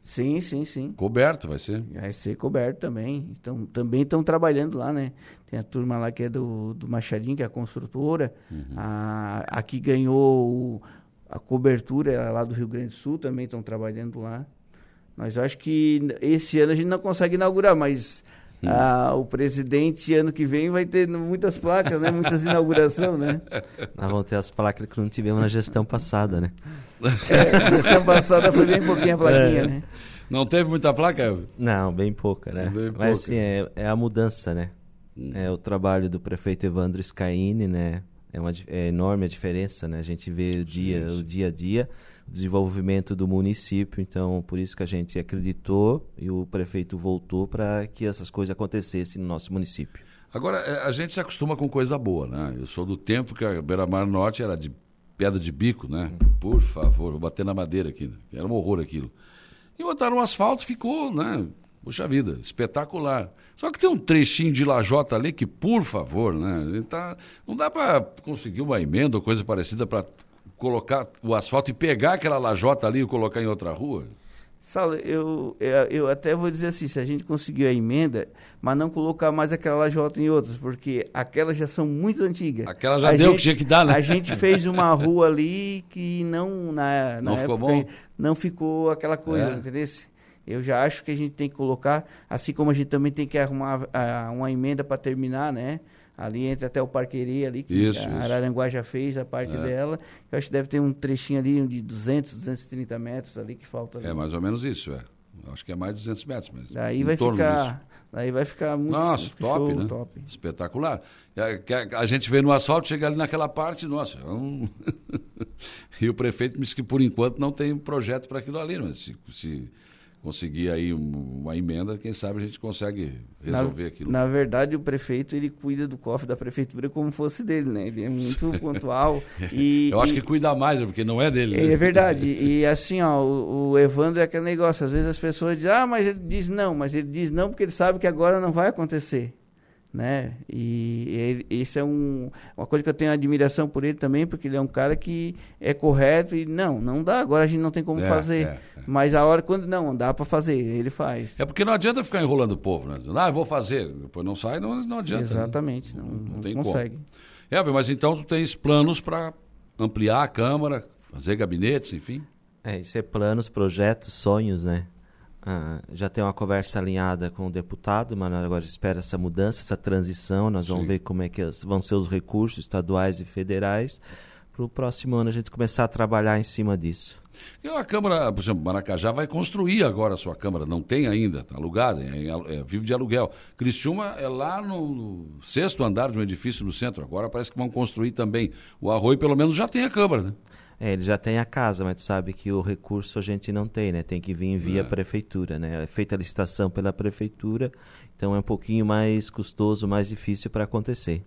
Sim, sim, sim. Coberto vai ser. Vai ser coberto também. Então, também estão trabalhando lá, né? Tem a turma lá que é do, do Machadinho, que é a construtora. A, a que ganhou a cobertura é lá do Rio Grande do Sul, também estão trabalhando lá. Mas eu acho que esse ano a gente não consegue inaugurar, mas ah, o presidente ano que vem vai ter muitas placas, né? Muitas inaugurações, né? Nós vamos ter as placas que não tivemos na gestão passada, né? É, gestão passada foi bem pouquinho a plaquinha, né? Não teve muita placa? Elvio? Não, bem pouca, né? Bem Mas pouca. assim, é, é a mudança, né? É o trabalho do prefeito Evandro Scaini, né? É, uma, é enorme a diferença, né? A gente vê o dia, o dia a dia, desenvolvimento do município, então por isso que a gente acreditou e o prefeito voltou para que essas coisas acontecessem no nosso município. Agora, é, a gente se acostuma com coisa boa, né? Eu sou do tempo que a Beira-Mar Norte era de pedra de bico, né? Por favor, vou bater na madeira aqui. né? Era um horror aquilo. E botaram um asfalto, ficou, né? Puxa vida, espetacular. Só que tem um trechinho de lajota ali que, por favor, né? Tá, não dá para conseguir uma emenda ou coisa parecida para colocar o asfalto e pegar aquela lajota ali e colocar em outra rua. Saulo, eu, eu, eu até vou dizer assim, se a gente conseguiu a emenda, mas não colocar mais aquela lajota em outras, porque aquelas já são muito antigas. Aquela já A deu o que tinha que dar, né? A gente fez uma rua ali que não, na, na Não ficou bom? não ficou aquela coisa, É. entendeu? Eu já acho que a gente tem que colocar, assim como a gente também tem que arrumar ah, uma emenda para terminar, né? Ali entre até o Parqueria ali, que Isso, a. Araranguá já fez a parte É. dela. Eu acho que deve ter um trechinho ali de 200, 230 metros ali que falta. ali. É mais ou menos isso, é. Acho que é mais de 200 metros. Mas Daí vai disso. ficar, daí vai ficar muito Nossa, fica top, show, né? top. Espetacular. É, que A, a gente vê no asfalto, chega ali naquela parte, nossa. é um- e o prefeito me disse que por enquanto não tem projeto para aquilo ali, mas se, se conseguir aí um- uma emenda, quem sabe a gente consegue resolver na, aquilo. Na verdade, o prefeito ele cuida do cofre da prefeitura como fosse dele, né? Ele é muito pontual e Eu acho e- que cuida mais, é porque não é dele. É né? verdade. E assim, ó, o, o Evandro é aquele negócio. Às vezes as pessoas dizem, ah, mas ele diz não, mas ele diz não porque ele sabe que agora não vai acontecer. Né? E ele, isso é um, uma coisa que eu tenho admiração por ele também, porque ele é um cara que é correto e não, não dá, agora a gente não tem como É, fazer. é, é. Mas a hora quando não, dá para fazer, ele faz. É porque não adianta ficar enrolando o povo, né? Ah, eu vou fazer. Depois não sai, não, não adianta. né? Exatamente, não, não tem consegue. como. Elvio, mas então tu tens planos para ampliar a Câmara, fazer gabinetes, enfim? É, isso é planos, projetos, sonhos, né? Ah, já tem uma conversa alinhada com o deputado, mas agora espera essa mudança, essa transição. Nós vamos Sim. ver como é que vão ser os recursos estaduais e federais para o próximo ano a gente começar a trabalhar em cima disso. E a Câmara, por exemplo, Maracajá vai construir agora a sua Câmara, não tem ainda, está alugada, é, alu- é, vive de aluguel. Criciúma é lá no, no sexto andar de um edifício no centro, agora parece que vão construir também. O Arroio pelo menos já tem a Câmara, né? É, ele já tem a casa, mas tu sabe que o recurso a gente não tem, né? Tem que vir via É. prefeitura, né? É feita a licitação pela prefeitura, então é um pouquinho mais custoso, mais difícil para acontecer.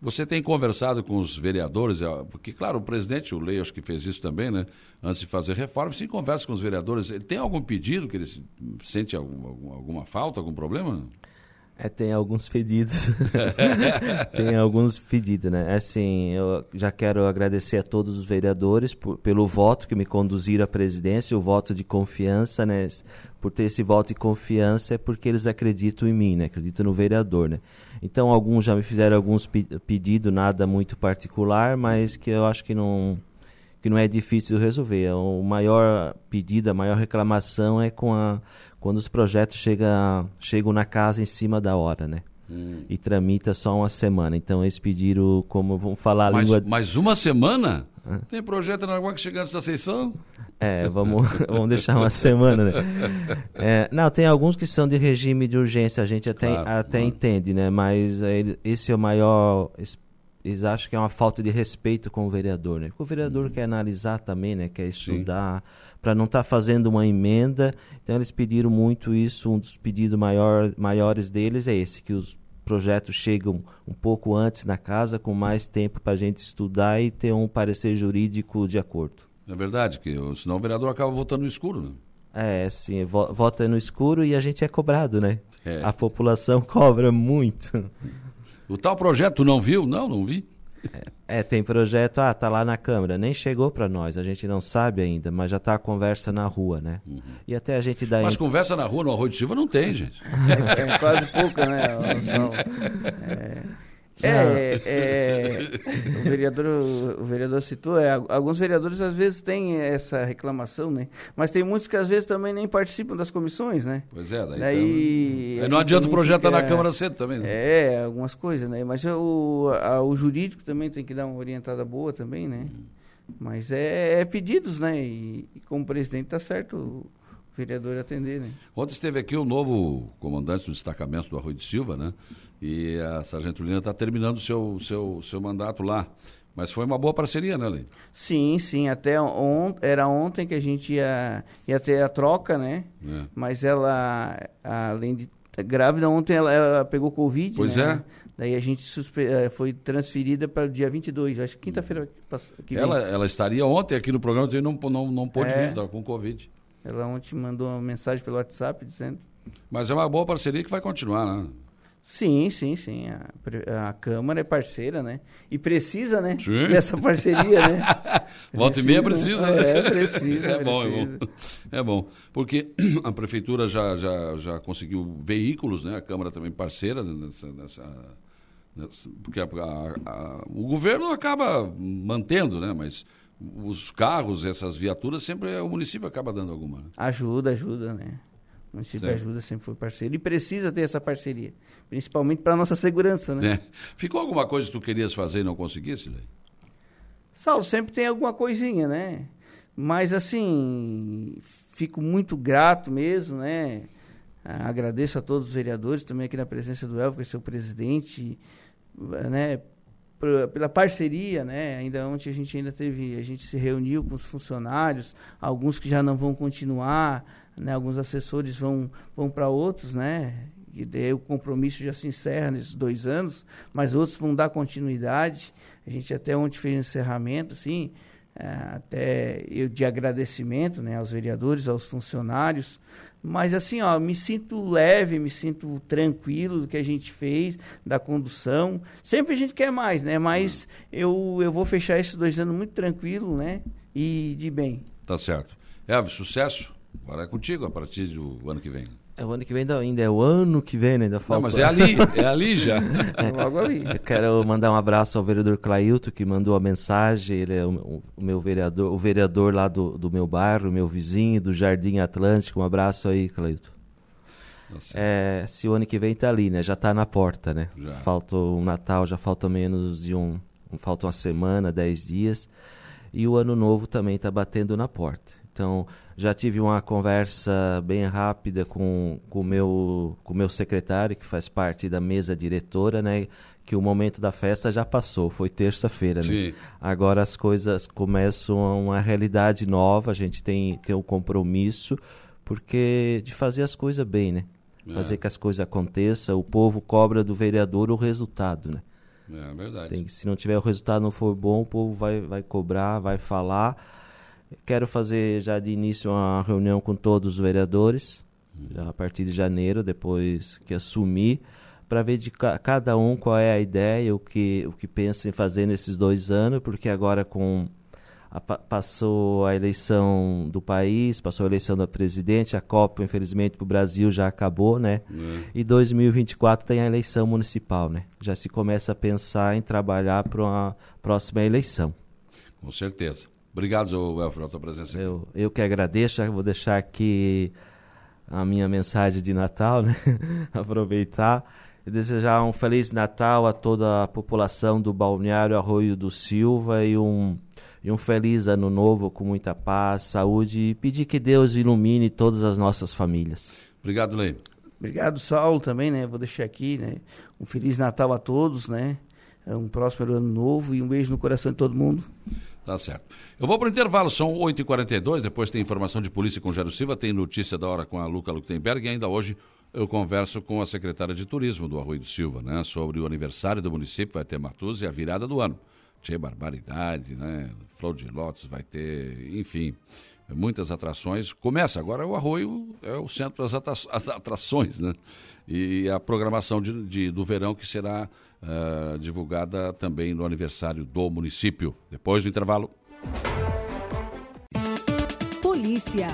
Você tem conversado com os vereadores, é, porque, claro, o presidente, o Lei, acho que fez isso também, né? Antes de fazer reforma, se conversa com os vereadores, tem algum pedido que ele se- sente algum, algum- alguma falta, algum problema? É, tem alguns pedidos. tem alguns pedidos, né? Assim, eu já quero agradecer a todos os vereadores por- pelo voto que me conduziram à presidência, o voto de confiança, né? Por ter esse voto de confiança é porque eles acreditam em mim, né? Acreditam no vereador, né? Então, alguns já me fizeram alguns pe- pedidos, nada muito particular, mas que eu acho que não que não é difícil resolver. O maior pedido, a maior reclamação é com a, quando os projetos chega, chegam na casa em cima da hora, né? E tramita só uma semana. Então eles pediram, como vamos falar a Mais, língua. mais uma semana? Tem projeto na água que chega antes da sessão? É, vamos, vamos deixar uma semana, né? É, não, tem alguns que são de regime de urgência, a gente até, Claro, até claro. entende, né? Mas é, ele- esse é o maior. es- eles acham que é uma falta de respeito com o vereador, né? Porque o vereador quer analisar também, né? Quer estudar, para não estar fazendo uma emenda. Então eles pediram muito isso. Um dos pedidos maior, maiores deles é esse, que os projetos chegam um pouco antes na casa, com mais tempo para a gente estudar e ter um parecer jurídico de acordo. É verdade, que senão o vereador acaba votando no escuro, né? É, sim, vo- vota no escuro e a gente é cobrado, né? É. A população cobra muito. O tal projeto não viu? Não, não vi. É, tem projeto, ah, tá lá na Câmara, nem chegou para nós, a gente não sabe ainda, mas já tá a conversa na rua, né? E até a gente dá... Mas conversa na rua, no Arroio de Silva, não tem, gente. É quase pouca, né? É, é, é, o, vereador, o vereador citou, é, alguns vereadores às vezes têm essa reclamação, né? Mas tem muitos que às vezes também nem participam das comissões, né? Pois é, daí, Daí, então- não adianta o projeto estar na fica- Câmara cedo também, né? É, algumas coisas, né? Mas o, a- o jurídico também tem que dar uma orientada boa também, né? Mas é, é pedidos, né? E, e como presidente tá certo o vereador atender, né? Ontem esteve aqui o novo comandante do destacamento do Arroio de Silva, né? E a Sargento Lina está terminando o seu, seu, seu mandato lá. Mas foi uma boa parceria, né, Lei? Sim, sim. Até on, era ontem que a gente ia, ia ter a troca, né? É. Mas ela, além de grávida, ontem ela, ela pegou Covid, Pois né? é. Daí a gente eh, foi transferida para o dia 22, acho que quinta-feira que. Ela, ela estaria ontem aqui no programa e não, não, não pôde É. vir, estava com Covid. Ela ontem mandou uma mensagem pelo WhatsApp dizendo... Mas é uma boa parceria que vai continuar, né? Sim, sim, sim. A, a Câmara é parceira, né? E precisa, né? Sim. Dessa parceria, né? Volta e meia precisa, né? É, precisa. É bom, é precisa. bom. É bom. Porque a prefeitura já, já, já conseguiu veículos, né? A Câmara também parceira nessa. nessa- nessa- porque a- a- o governo acaba mantendo, né? Mas os carros, essas viaturas, sempre é o município acaba dando alguma. Né? Ajuda, ajuda, né? O município Certo. ajuda, sempre foi parceiro. E precisa ter essa parceria. Principalmente para nossa segurança, né? Né? Ficou alguma coisa que tu querias fazer e não conseguisse, Lei? Saulo, sempre tem alguma coisinha, né? Mas assim, fico muito grato mesmo, né? Agradeço a todos os vereadores, também aqui na presença do Elvio, que é seu presidente, né? Pela parceria, né? Ainda ontem a gente ainda teve, a gente se reuniu com os funcionários, alguns que já não vão continuar, né? Alguns assessores vão, vão para outros, né? E daí o compromisso já se encerra nesses dois anos, mas outros vão dar continuidade. A gente até ontem fez um encerramento, assim, eh, até eu de agradecimento, né, aos vereadores, aos funcionários. Mas assim, ó, me sinto leve, me sinto tranquilo do que a gente fez, da condução. Sempre a gente quer mais, né? Mas eu, eu vou fechar esses dois anos muito tranquilo, né? E de bem. Tá certo. Elvis, sucesso. Agora é contigo a partir do ano que vem. É o ano que vem ainda, ainda é o ano que vem, né? Ainda falta. Não, mas é ali, é ali já. Logo ali. Eu quero mandar um abraço ao vereador Clailton, que mandou a mensagem. Ele é o, o meu vereador, o vereador lá do, do meu bairro, meu vizinho, do Jardim Atlântico. Um abraço aí, Clailton. Nossa, É, se o ano que vem tá ali, né? Já tá na porta, né? Já. Falta o Natal, já falta menos de um. Falta uma semana, dez dias. E o ano novo também tá batendo na porta. Então, já tive uma conversa bem rápida com o com meu, com meu secretário, que faz parte da mesa diretora, né? Que o momento da festa já passou, foi terça-feira, né? Agora as coisas começam a uma realidade nova, a gente tem, tem um compromisso, porque de fazer as coisas bem, né? Fazer que as coisas aconteçam, o povo cobra do vereador o resultado, né? é verdade. Tem se não tiver o resultado não for bom, o povo vai, vai cobrar, vai falar. Quero fazer já de início uma reunião com todos os vereadores, a partir de janeiro, depois que assumir, para ver de ca- cada um qual é a ideia, o que, o que pensa em fazer nesses dois anos, porque agora com a pa- passou a eleição do país, passou a eleição da presidente, a Copa, infelizmente, para o Brasil já acabou, né? E 2024 tem a eleição municipal, né? Já se começa a pensar em trabalhar para uma próxima eleição. Com certeza. Obrigado, Elfio, pela tua presença aqui. Eu, eu que agradeço, vou deixar aqui a minha mensagem de Natal, né? Aproveitar e desejar um feliz Natal a toda a população do Balneário Arroio do Silva e um, e um feliz ano novo com muita paz, saúde e pedir que Deus ilumine todas as nossas famílias. Obrigado, Lei. Obrigado, Saulo, também, né? Vou deixar aqui, né? Um Feliz Natal a todos, né? um próspero ano novo e um beijo no coração de todo mundo. Tá certo. Eu vou para o intervalo, são 8h42, depois tem informação de polícia com Jairo Silva, tem notícia da hora com a Luca Luktenberg e ainda hoje eu converso com a secretária de Turismo do Arroio do Silva, né, sobre o aniversário do município, vai ter Matus e a virada do ano. Tinha barbaridade, né, Flor de Lótus vai ter, enfim, muitas atrações. Começa agora o Arroio é o centro das atrações, né, e a programação de, de do verão que será uh, divulgada também no aniversário do município. Depois do intervalo. Polícia.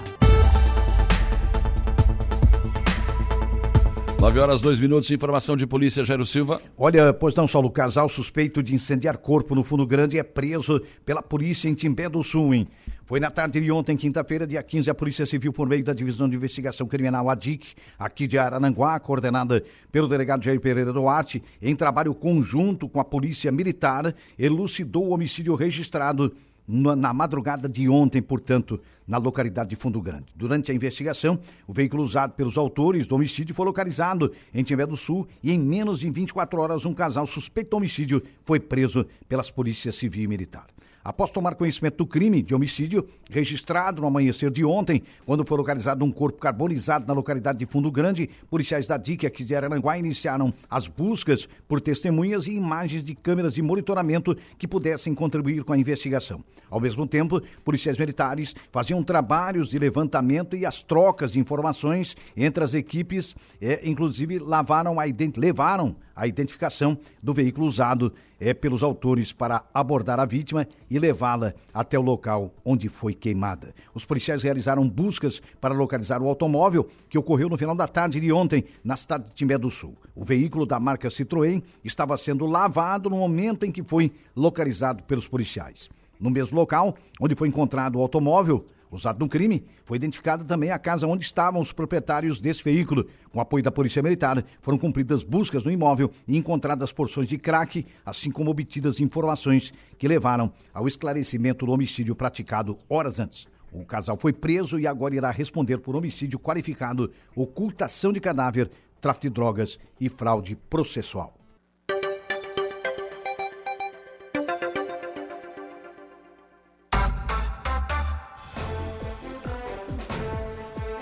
9 horas, 2 minutos, informação de polícia, Jairo Silva. Olha, pois não, Saulo, casal suspeito de incendiar corpo no Fundo Grande é preso pela polícia em Timbé do Sul, hein? Foi na tarde de ontem, quinta-feira, dia 15, a Polícia Civil, por meio da Divisão de Investigação Criminal ADIC, aqui de Arananguá, coordenada pelo delegado Jair Pereira Duarte, em trabalho conjunto com a Polícia Militar, elucidou o homicídio registrado na madrugada de ontem, portanto, na localidade de Fundo Grande. Durante a investigação, o veículo usado pelos autores do homicídio foi localizado em Timbé do Sul e em menos de 24 horas um casal suspeito de homicídio foi preso pelas polícias civil e militar. Após tomar conhecimento do crime de homicídio registrado no amanhecer de ontem, quando foi localizado um corpo carbonizado na localidade de Fundo Grande, policiais da DIC aqui de Araranguá iniciaram as buscas por testemunhas e imagens de câmeras de monitoramento que pudessem contribuir com a investigação. Ao mesmo tempo, policiais militares faziam trabalhos de levantamento e as trocas de informações entre as equipes, é, inclusive lavaram a levaram a identificação do veículo usado é, pelos autores para abordar a vítima e levá-la até o local onde foi queimada. Os policiais realizaram buscas para localizar o automóvel que ocorreu no final da tarde de ontem na cidade de Timbé do Sul. O veículo da marca Citroën estava sendo lavado no momento em que foi localizado pelos policiais. No mesmo local onde foi encontrado o automóvel, usado no crime, foi identificada também a casa onde estavam os proprietários desse veículo. Com apoio da Polícia Militar, foram cumpridas buscas no imóvel e encontradas porções de crack, assim como obtidas informações que levaram ao esclarecimento do homicídio praticado horas antes. O casal foi preso e agora irá responder por homicídio qualificado, ocultação de cadáver, tráfico de drogas e fraude processual.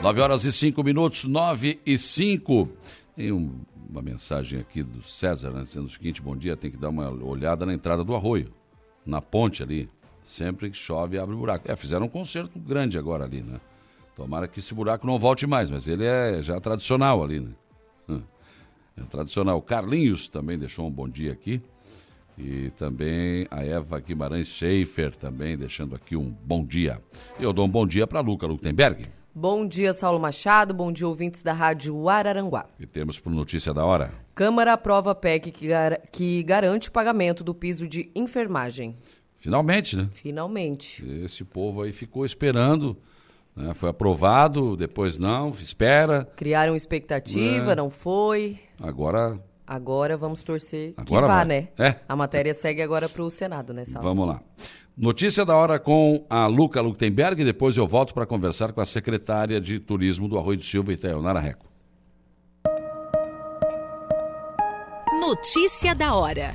9 horas e 5 minutos, 9 e 5. Tem um, uma mensagem aqui do César, né, dizendo o seguinte: bom dia, tem que dar uma olhada na entrada do arroio, na ponte ali. Sempre que chove, abre buraco. É, fizeram um concerto grande agora ali, né? Tomara que esse buraco não volte mais, mas ele é já tradicional ali, né? É tradicional. Carlinhos também deixou um bom dia aqui. E também a Eva Guimarães Schaefer também deixando aqui um bom dia. Eu dou um bom dia para Luca Lutemberg. Bom dia, Saulo Machado. Bom dia, ouvintes da Rádio Araranguá. E temos por notícia da hora. Câmara aprova a PEC que, gar que garante o pagamento do piso de enfermagem. Finalmente, né? Finalmente. Esse povo aí ficou esperando. Né? Foi aprovado, depois não, espera. Criaram expectativa, é. não foi. Agora. Agora vamos torcer agora que vá, vai. né? É. A matéria segue agora para o Senado, né, Saulo? Vamos lá. Notícia da hora com a Luca Luktenberg, depois eu volto para conversar com a secretária de Turismo do Arroio do Silva, Itaionara Reco. Notícia da hora.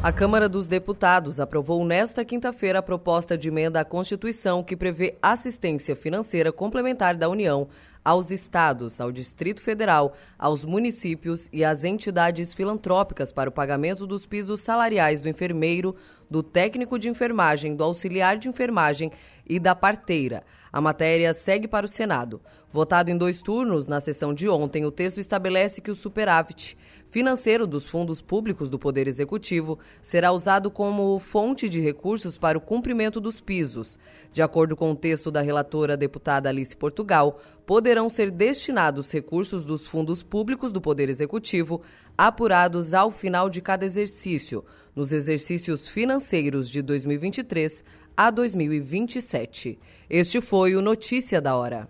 A Câmara dos Deputados aprovou nesta quinta-feira a proposta de emenda à Constituição que prevê assistência financeira complementar da União aos estados, ao Distrito Federal, aos municípios e às entidades filantrópicas para o pagamento dos pisos salariais do enfermeiro, do técnico de enfermagem, do auxiliar de enfermagem e da parteira. A matéria segue para o Senado. Votado em dois turnos na sessão de ontem, o texto estabelece que o superávit financeiro dos fundos públicos do Poder Executivo será usado como fonte de recursos para o cumprimento dos pisos. De acordo com o texto da relatora deputada Alice Portugal, poderão ser destinados recursos dos fundos públicos do Poder Executivo apurados ao final de cada exercício, nos exercícios financeiros de 2023 a 2027. Este foi o Notícia da Hora.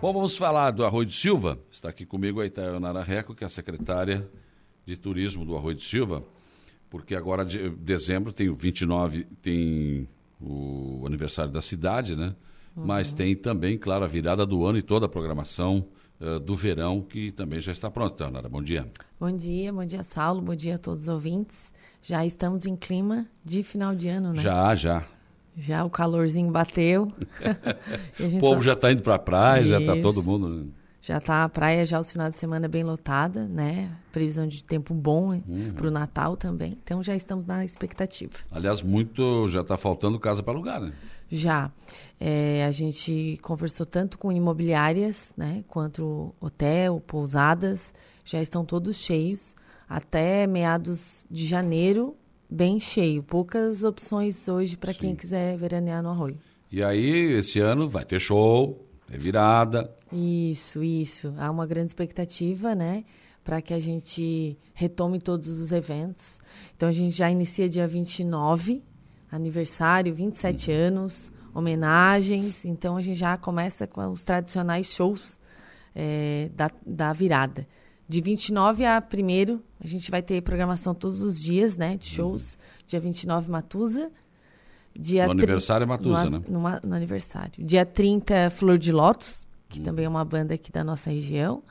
Bom, vamos falar do Arroio de Silva. Está aqui comigo a Itaionara Reco, que é a secretária de Turismo do Arroio de Silva, porque agora de dezembro tem o 29, tem o aniversário da cidade, né? Uhum. Mas tem também, claro, a virada do ano e toda a programação uh, do verão, que também já está pronta. Então, Nara, bom dia. Bom dia, bom dia, Saulo, bom dia a todos os ouvintes. Já estamos em clima de final de ano, né? Já, já. Já o calorzinho bateu. o povo só... já está indo para a praia, Isso. já está todo mundo. Já está a praia já os finais de semana bem lotada, né? Previsão de tempo bom uhum. para o Natal também. Então já estamos na expectativa. Aliás, muito já está faltando casa para alugar, né? Já. É, a gente conversou tanto com imobiliárias, né? Quanto hotel, pousadas. Já estão todos cheios. Até meados de janeiro, bem cheio. Poucas opções hoje para quem quiser veranear no Arroio. E aí, esse ano vai ter show, é virada. Isso, isso. Há uma grande expectativa, né? Para que a gente retome todos os eventos. Então a gente já inicia dia 29, aniversário, 27 uhum. anos, homenagens. Então a gente já começa com os tradicionais shows é, da, da virada. De 29 a 1 a gente vai ter programação todos os dias, né? De shows. Uhum. Dia 29, Matusa. Dia no aniversário é Matusa, no, né? No, no, aniversário. Dia 30, Flor de Lótus, que hum. também é uma banda aqui da nossa região.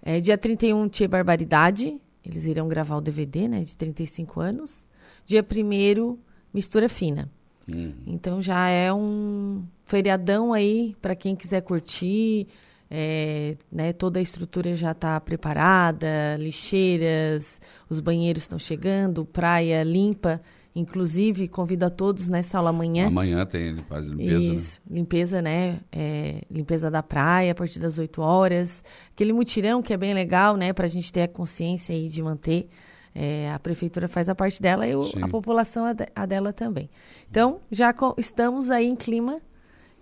É, dia 31, Tia Barbaridade. Eles irão gravar o DVD, né? De 35 anos. Dia 1 Mistura Fina. Hum. Então já é um feriadão aí para quem quiser curtir. É, né, toda a estrutura já está preparada, lixeiras, os banheiros estão chegando, praia limpa. Inclusive, convido a todos nessa aula amanhã. Amanhã tem limpeza, né? Isso, né? limpeza, né? É, limpeza da praia a partir das 8 horas. Aquele mutirão que é bem legal, né? Para a gente ter a consciência aí de manter. É, a prefeitura faz a parte dela e o, a população a, de, a, dela também. Então, já estamos aí em clima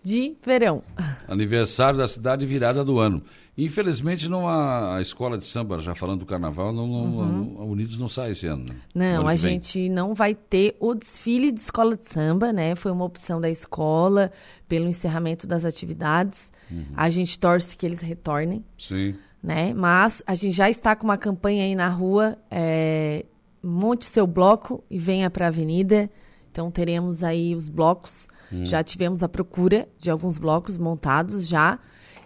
de verão. Aniversário da cidade virada do ano. Infelizmente, não a, a escola de samba, já falando do carnaval, não, não uhum. a Unidos não sai esse ano. Né? Não, a gente não vai ter o desfile de escola de samba, né? Foi uma opção da escola pelo encerramento das atividades. Uhum. A gente torce que eles retornem. Sim. Né? Mas a gente já está com uma campanha aí na rua. É, monte seu bloco e venha para a avenida. Então teremos aí os blocos. Uhum. Já tivemos a procura de alguns blocos montados já.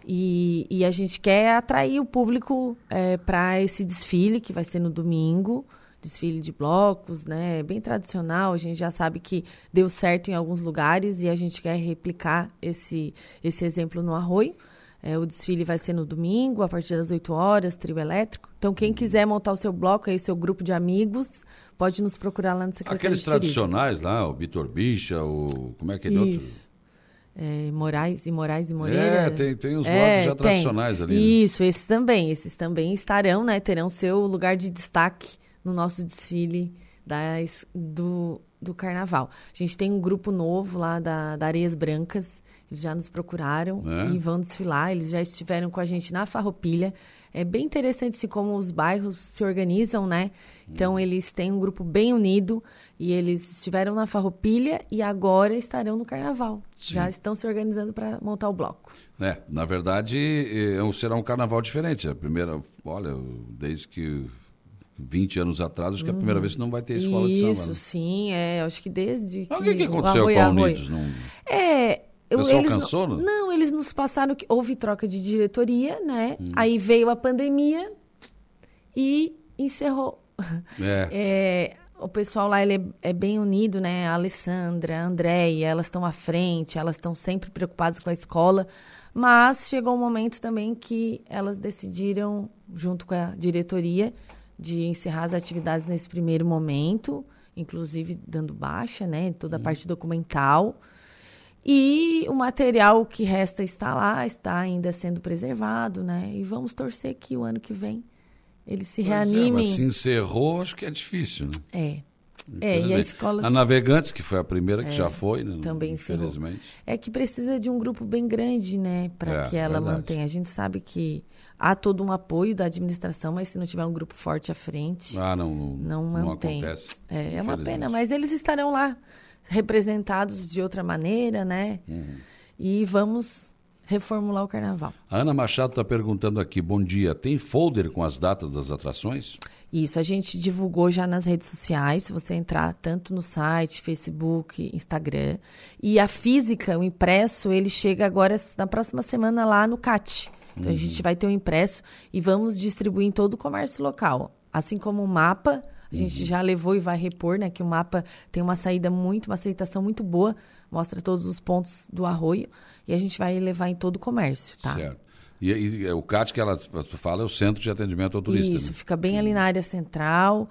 E, e a gente quer atrair o público é, para esse desfile que vai ser no domingo desfile de blocos, né? Bem tradicional. A gente já sabe que deu certo em alguns lugares e a gente quer replicar esse, esse exemplo no Arroio. É, o desfile vai ser no domingo, a partir das 8 horas, trio elétrico. Então, quem quiser montar o seu bloco, aí, o seu grupo de amigos, pode nos procurar lá no Secretaria Aqueles tradicionais lá, o Vitor Bicha, o... como é que é Isso. outro? É, Moraes e Moraes e Moreira. É, tem, tem os é, já tradicionais ali. Né? Isso, esses também. Esses também estarão, né? Terão seu lugar de destaque no nosso desfile das, do, do carnaval. A gente tem um grupo novo lá da, da Areias Brancas. Eles já nos procuraram é. e vão desfilar. Eles já estiveram com a gente na Farroupilha. É bem interessante assim, como os bairros se organizam, né? Então, hum. eles têm um grupo bem unido e eles estiveram na Farroupilha e agora estarão no Carnaval. Sim. Já estão se organizando para montar o bloco. É, na verdade, é, será um carnaval diferente. A primeira, olha, desde que 20 anos atrás, acho que é a primeira uhum. vez que não vai ter escola Isso, de samba. Isso, né? sim, é. Acho que desde que. o que, que aconteceu com a Unidos? Não... É, pessoal eles cansou, não, não, eles nos passaram que houve troca de diretoria, né? Hum. Aí veio a pandemia e encerrou. É. é o pessoal lá ele é, é, bem unido, né? A Alessandra, a Andréia, elas estão à frente, elas estão sempre preocupadas com a escola. Mas chegou um momento também que elas decidiram, junto com a diretoria, de encerrar as atividades nesse primeiro momento, inclusive dando baixa, né? Toda a hum. parte documental. E o material que resta está lá, está ainda sendo preservado, né? E vamos torcer que o ano que vem eles se pois reanimem. É, se encerrou, acho que é difícil, né? É. É, e a escola. A Navegantes, que foi a primeira que é, já foi, né? Também encerrou. É que precisa de um grupo bem grande, né? Para é, que ela verdade. mantenha. A gente sabe que há todo um apoio da administração, mas se não tiver um grupo forte à frente. Ah, não, não, não mantém. Não acontece, é, é uma pena, mas eles estarão lá representados de outra maneira, né? Uhum. E vamos reformular o carnaval. A Ana Machado está perguntando aqui: bom dia, tem folder com as datas das atrações? Isso, a gente divulgou já nas redes sociais, se você entrar tanto no site, Facebook, Instagram. E a física, o impresso, ele chega agora na próxima semana lá no CAT. Então, uhum. a gente vai ter um impresso e vamos distribuir em todo o comércio local. Assim como o mapa, a gente uhum. já levou e vai repor, né? Que o mapa tem uma saída muito, uma aceitação muito boa, mostra todos os pontos do arroio e a gente vai levar em todo o comércio, tá? Certo. E, e o CAT que ela fala é o Centro de Atendimento ao Turista. Isso, né? fica bem ali na área central,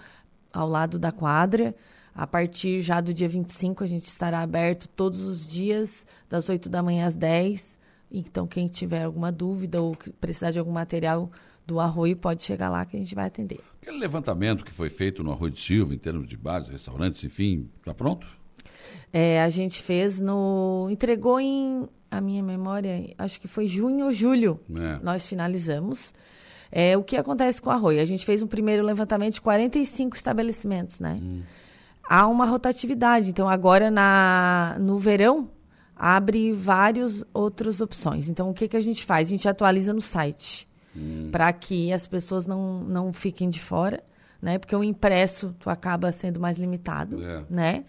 ao lado da quadra. A partir já do dia 25, a gente estará aberto todos os dias, das 8 da manhã às 10. Então, quem tiver alguma dúvida ou precisar de algum material do Arroio, pode chegar lá que a gente vai atender. Aquele levantamento que foi feito no Arroio de Silva, em termos de bares, restaurantes, enfim, está pronto? É, a gente fez no. entregou em. A minha memória, acho que foi junho ou julho. É. Nós finalizamos. É, o que acontece com o Arroio? A gente fez um primeiro levantamento de 45 estabelecimentos, né? Hum. Há uma rotatividade. Então, agora na, no verão, abre várias outras opções. Então, o que, que a gente faz? A gente atualiza no site hum. para que as pessoas não, não fiquem de fora, né? Porque o impresso tu acaba sendo mais limitado, é. né?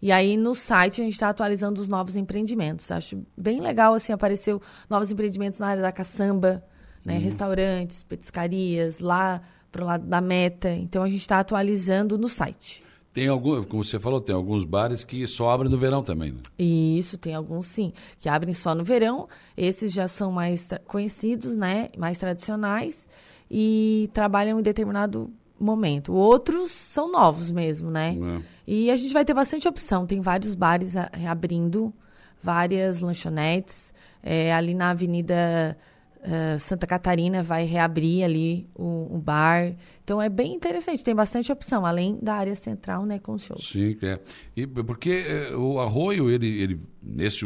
E aí no site a gente está atualizando os novos empreendimentos. Acho bem legal assim apareceu novos empreendimentos na área da caçamba, né? Uhum. Restaurantes, petiscarias lá pro lado da meta. Então a gente está atualizando no site. Tem algum, como você falou, tem alguns bares que só abrem no verão também, né? Isso, tem alguns sim, que abrem só no verão. Esses já são mais conhecidos, né? Mais tradicionais e trabalham em determinado momento. Outros são novos mesmo, né? É. E a gente vai ter bastante opção. Tem vários bares abrindo, várias lanchonetes. É, ali na Avenida uh, Santa Catarina vai reabrir ali o, o, bar. Então é bem interessante, tem bastante opção, além da área central, né, com shows. Sim, é. E porque é, o Arroio, ele, ele nesse,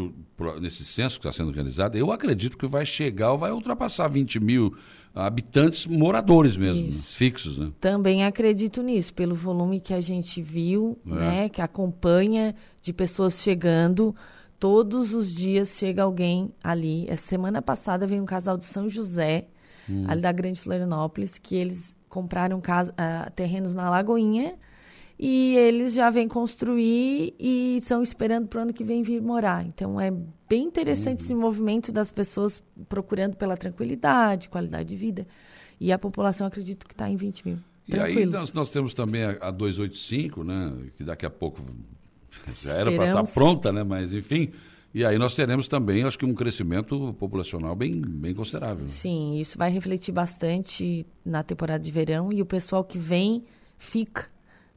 nesse censo que está sendo realizado, eu acredito que vai chegar, vai ultrapassar 20 mil habitantes moradores mesmo, né? fixos, né? Também acredito nisso, pelo volume que a gente viu, é. né, que acompanha de pessoas chegando, todos os dias chega alguém ali. Essa semana passada veio um casal de São José, hum. ali da Grande Florianópolis, que eles compraram casa, uh, terrenos na Lagoinha e eles já vêm construir e estão esperando para o ano que vem vir morar. Então é bem interessante uhum. esse movimento das pessoas procurando pela tranquilidade, qualidade de vida. E a população acredito que está em 20 mil. E aí nós, nós, temos também a, a 285, né? Que daqui a pouco já era para estar tá pronta, né? Mas enfim. E aí nós teremos também, acho que, um crescimento populacional bem, bem considerável. Sim, isso vai refletir bastante na temporada de verão e o pessoal que vem fica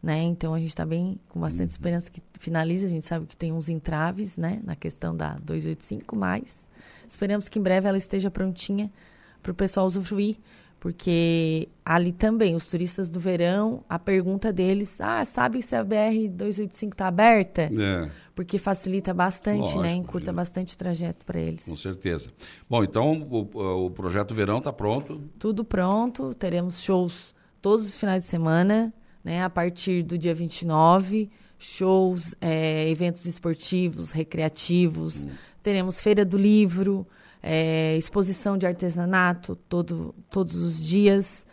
né? Então a gente está bem com bastante uhum. esperança que finalize. A gente sabe que tem uns entraves, né, na questão da 285, mas esperamos que em breve ela esteja prontinha para o pessoal usufruir, porque ali também os turistas do verão, a pergunta deles, ah, sabe se a BR 285 está aberta? É. Porque facilita bastante, né? Lógico, né? Encurta bastante o trajeto para eles. Com certeza. Bom, então o, o projeto verão está pronto. Tudo pronto. Teremos shows todos os finais de semana né, a partir do dia 29, shows, é, eventos esportivos, recreativos, hum. teremos feira do livro, é, exposição de artesanato todo, todos os dias,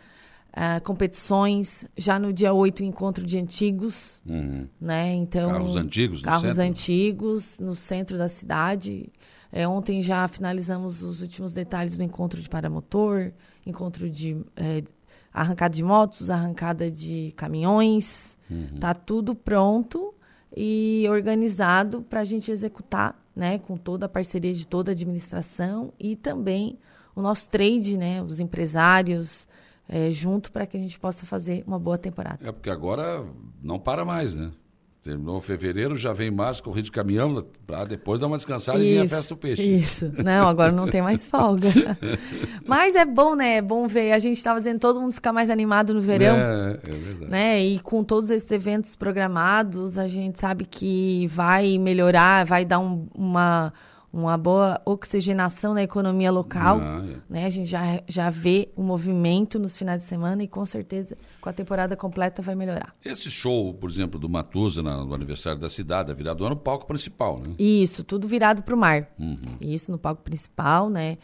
é, competições, já no dia 8 encontro de antigos, uhum. né? Então carros antigos, no carros centro. antigos no centro da cidade. É, ontem já finalizamos os últimos detalhes do encontro de paramotor, encontro de é, arrancada de motos, arrancada de caminhões, uhum. tá tudo pronto e organizado para a gente executar, né, com toda a parceria de toda a administração e também o nosso trade, né, os empresários é, junto para que a gente possa fazer uma boa temporada. É porque agora não para mais, né? Terminou fevereiro, já vem março, corrida de caminhão, para depois dar uma descansada isso, e vir a festa do peixe. Isso. Não, agora não tem mais folga. Mas é bom, né? É bom ver. A gente está fazendo todo mundo ficar mais animado no verão. É, é verdade. Né? E com todos esses eventos programados, a gente sabe que vai melhorar, vai dar um, uma uma boa oxigenação na economia local. Ah, é. né? A gente já, já vê o movimento nos finais de semana e com certeza com a temporada completa vai melhorar. Esse show, por exemplo, do Matusa no aniversário da cidade, é virado no palco principal, né? Isso, tudo virado para o mar. Uhum. Isso, no palco principal, né?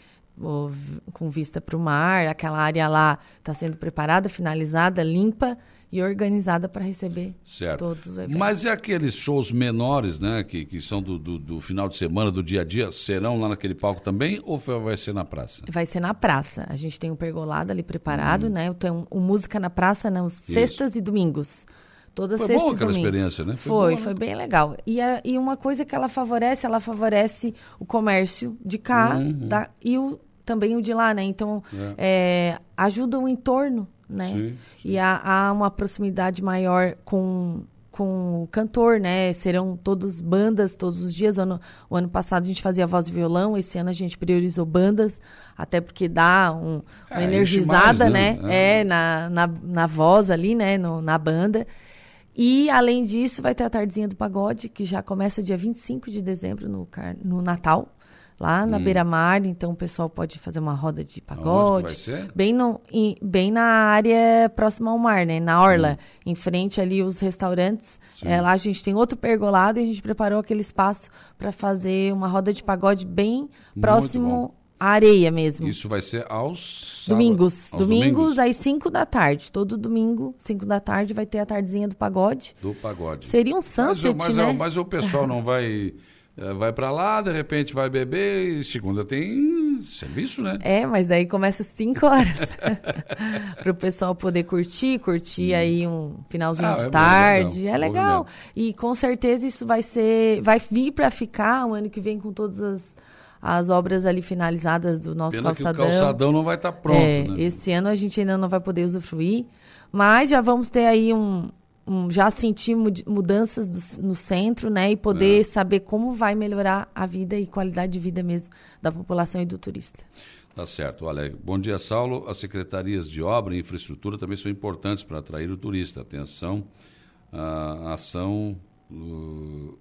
com vista para o mar. Aquela área lá está sendo preparada, finalizada, limpa e organizada para receber certo. todos os eventos. Mas e aqueles shows menores, né, que, que são do, do, do, final de semana, do dia a dia, serão lá naquele palco também ou vai ser na praça? Vai ser na praça. A gente tem um pergolado ali preparado, hum. né? Tem um, um, música na praça, né? Os sextas e domingos. Toda foi sexta boa aquela domingo. experiência, né? Foi, foi, boa, né? foi bem legal. E, a, e uma coisa que ela favorece, ela favorece o comércio de cá uhum. da, e o, também o de lá, né? Então, é. É, ajuda o entorno né? Sim, sim. E há, há, uma proximidade maior com, com o cantor, né? Serão todos bandas todos os dias. O ano, o ano passado a gente fazia voz e violão, esse ano a gente priorizou bandas, até porque dá um, uma é, energizada, mais, né? né? É, na, na, na voz ali, né? No, na banda. E, além disso, vai ter a Tardezinha do Pagode, que já começa dia 25 de dezembro, no, no Natal lá na hum. beira-mar, então o pessoal pode fazer uma roda de pagode. Bem, no, em, bem na área próxima ao mar, né? Na Orla, hum. em frente ali os restaurantes. É, lá a gente tem outro pergolado e a gente preparou aquele espaço para fazer uma roda de pagode bem próximo à areia mesmo. Isso vai ser aos domingos. Aos domingos, domingos, às 5 da tarde. Todo domingo, 5 da tarde, vai ter a tardezinha do pagode. Do pagode. Seria um sunset, mas, mas, né? Mas o pessoal não vai vai para lá, de repente vai beber e segunda tem serviço, né? É, mas daí começa às 5 horas. para o pessoal poder curtir, curtir hum. aí um finalzinho ah, de é tarde. Bom, é legal. E com certeza isso vai ser, vai vir para ficar o ano que vem com todas as as obras ali finalizadas do nosso Pena calçadão. Que o calçadão não vai estar tá pronto, é, né? Esse ano a gente ainda não vai poder usufruir, mas já vamos ter aí um, um, já sentir mudanças do, no centro, né? E poder é. saber como vai melhorar a vida e qualidade de vida mesmo da população e do turista. Tá certo. Olha, bom dia, Saulo. As secretarias de obra e infraestrutura também são importantes para atrair o turista. Atenção, a ação, uh,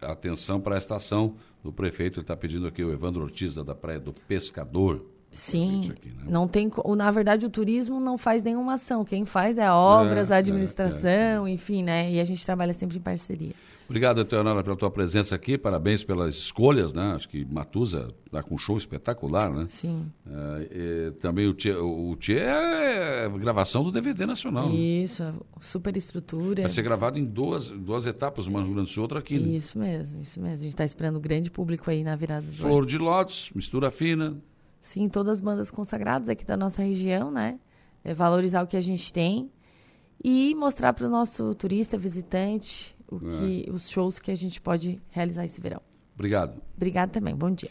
atenção para a estação do prefeito. Ele está pedindo aqui o Evandro Ortiz, da Praia do Pescador. Sim, aqui, né? não tem, na verdade o turismo não faz nenhuma ação, quem faz é obras, é, a administração, é, é, enfim, né? E a gente trabalha sempre em parceria. Obrigado, Teonara, pela tua presença aqui, parabéns pelas escolhas, né? Acho que Matusa está com um show espetacular, né? Sim. É, também o Tchê, o Tchê é gravação do DVD Nacional. Né? Isso, né? super estrutura. Vai ser gravado em duas, duas etapas, uma no Rio Grande do Sul, outra aqui, né? Isso mesmo, isso mesmo. A gente está esperando o grande público aí na virada do Flor de Lótus, mistura fina, Sim, todas as bandas consagradas aqui da nossa região, né? É valorizar o que a gente tem e mostrar para o nosso turista, visitante, o é. que, os shows que a gente pode realizar esse verão. Obrigado. Obrigado também. Bom dia.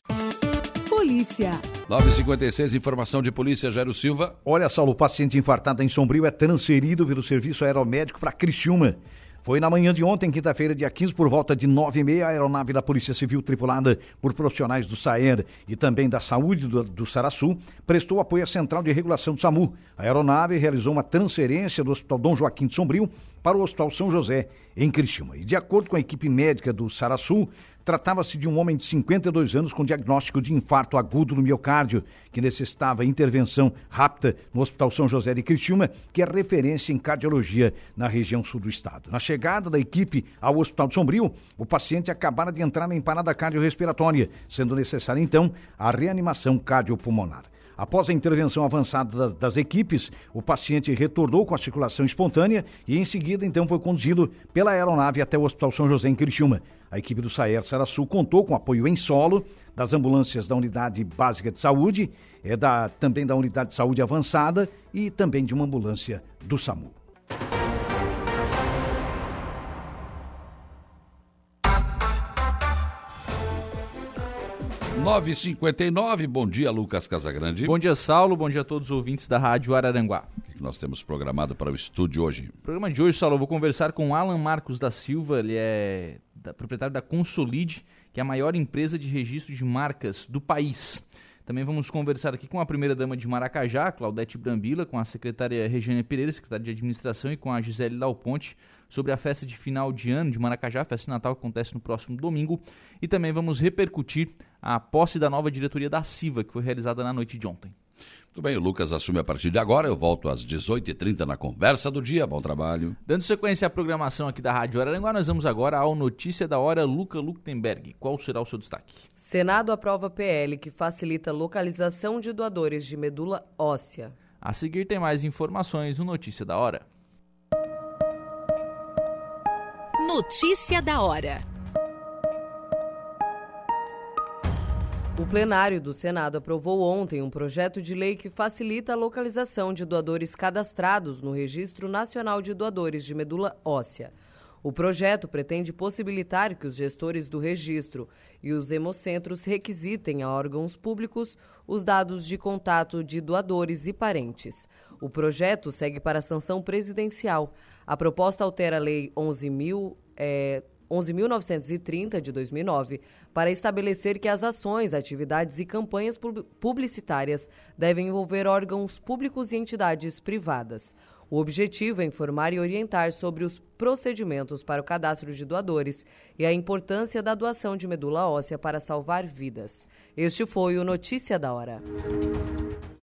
Polícia. 956, informação de polícia, Jairo Silva. Olha só, o paciente infartado em Sombrio é transferido pelo serviço aeromédico para Criciúma. Foi na manhã de ontem, quinta-feira, dia 15, por volta de nove e meia, a aeronave da Polícia Civil, tripulada por profissionais do SAER e também da Saúde do, do Saraçu, prestou apoio à Central de Regulação do SAMU. A aeronave realizou uma transferência do Hospital Dom Joaquim de Sombrio para o Hospital São José, em Criciúma. E de acordo com a equipe médica do Saraçu, Tratava-se de um homem de 52 anos com diagnóstico de infarto agudo no miocárdio, que necessitava intervenção rápida no Hospital São José de Criciúma, que é referência em cardiologia na região sul do estado. Na chegada da equipe ao Hospital de Sombrio, o paciente acabara de entrar em parada cardiorrespiratória, sendo necessária então a reanimação cardiopulmonar. Após a intervenção avançada das, equipes, o paciente retornou com a circulação espontânea e em seguida então foi conduzido pela aeronave até o Hospital São José em Criciúma. A equipe do Saer Saraçu contou com apoio em solo das ambulâncias da Unidade Básica de Saúde, é da, também da Unidade de Saúde Avançada e também de uma ambulância do SAMU. Nove cinquenta bom dia Lucas Casagrande. Bom dia Saulo, bom dia a todos os ouvintes da Rádio Araranguá. O que nós temos programado para o estúdio hoje? No programa de hoje, Saulo, eu vou conversar com Alan Marcos da Silva, ele é da, proprietário da Consolide, que é a maior empresa de registro de marcas do país. Também vamos conversar aqui com a primeira-dama de Maracajá, Claudete Brambila, com a secretária Regiane Pereira, secretária de Administração, e com a Gisele Dalponte, sobre a festa de final de ano de Maracajá, festa de Natal que acontece no próximo domingo. E também vamos repercutir a posse da nova diretoria da CIVA, que foi realizada na noite de ontem. Muito bem, o Lucas assume a partir de agora. Eu volto às 18h30 na conversa do dia. Bom trabalho. Dando sequência à programação aqui da Rádio Araranguá, nós vamos agora ao Notícia da Hora Luca Luktenberg. Qual será o seu destaque? Senado aprova PL que facilita localização de doadores de medula óssea. A seguir tem mais informações no Notícia da Hora. Notícia da Hora. O plenário do Senado aprovou ontem um projeto de lei que facilita a localização de doadores cadastrados no Registro Nacional de Doadores de Medula Óssea. O projeto pretende possibilitar que os gestores do registro e os hemocentros requisitem a órgãos públicos os dados de contato de doadores e parentes. O projeto segue para a sanção presidencial. A proposta altera a Lei 11.000. É, 11.930 de 2009 para estabelecer que as ações, atividades e campanhas publicitárias devem envolver órgãos públicos e entidades privadas. O objetivo é informar e orientar sobre os procedimentos para o cadastro de doadores e a importância da doação de medula óssea para salvar vidas. Este foi o Notícia da Hora.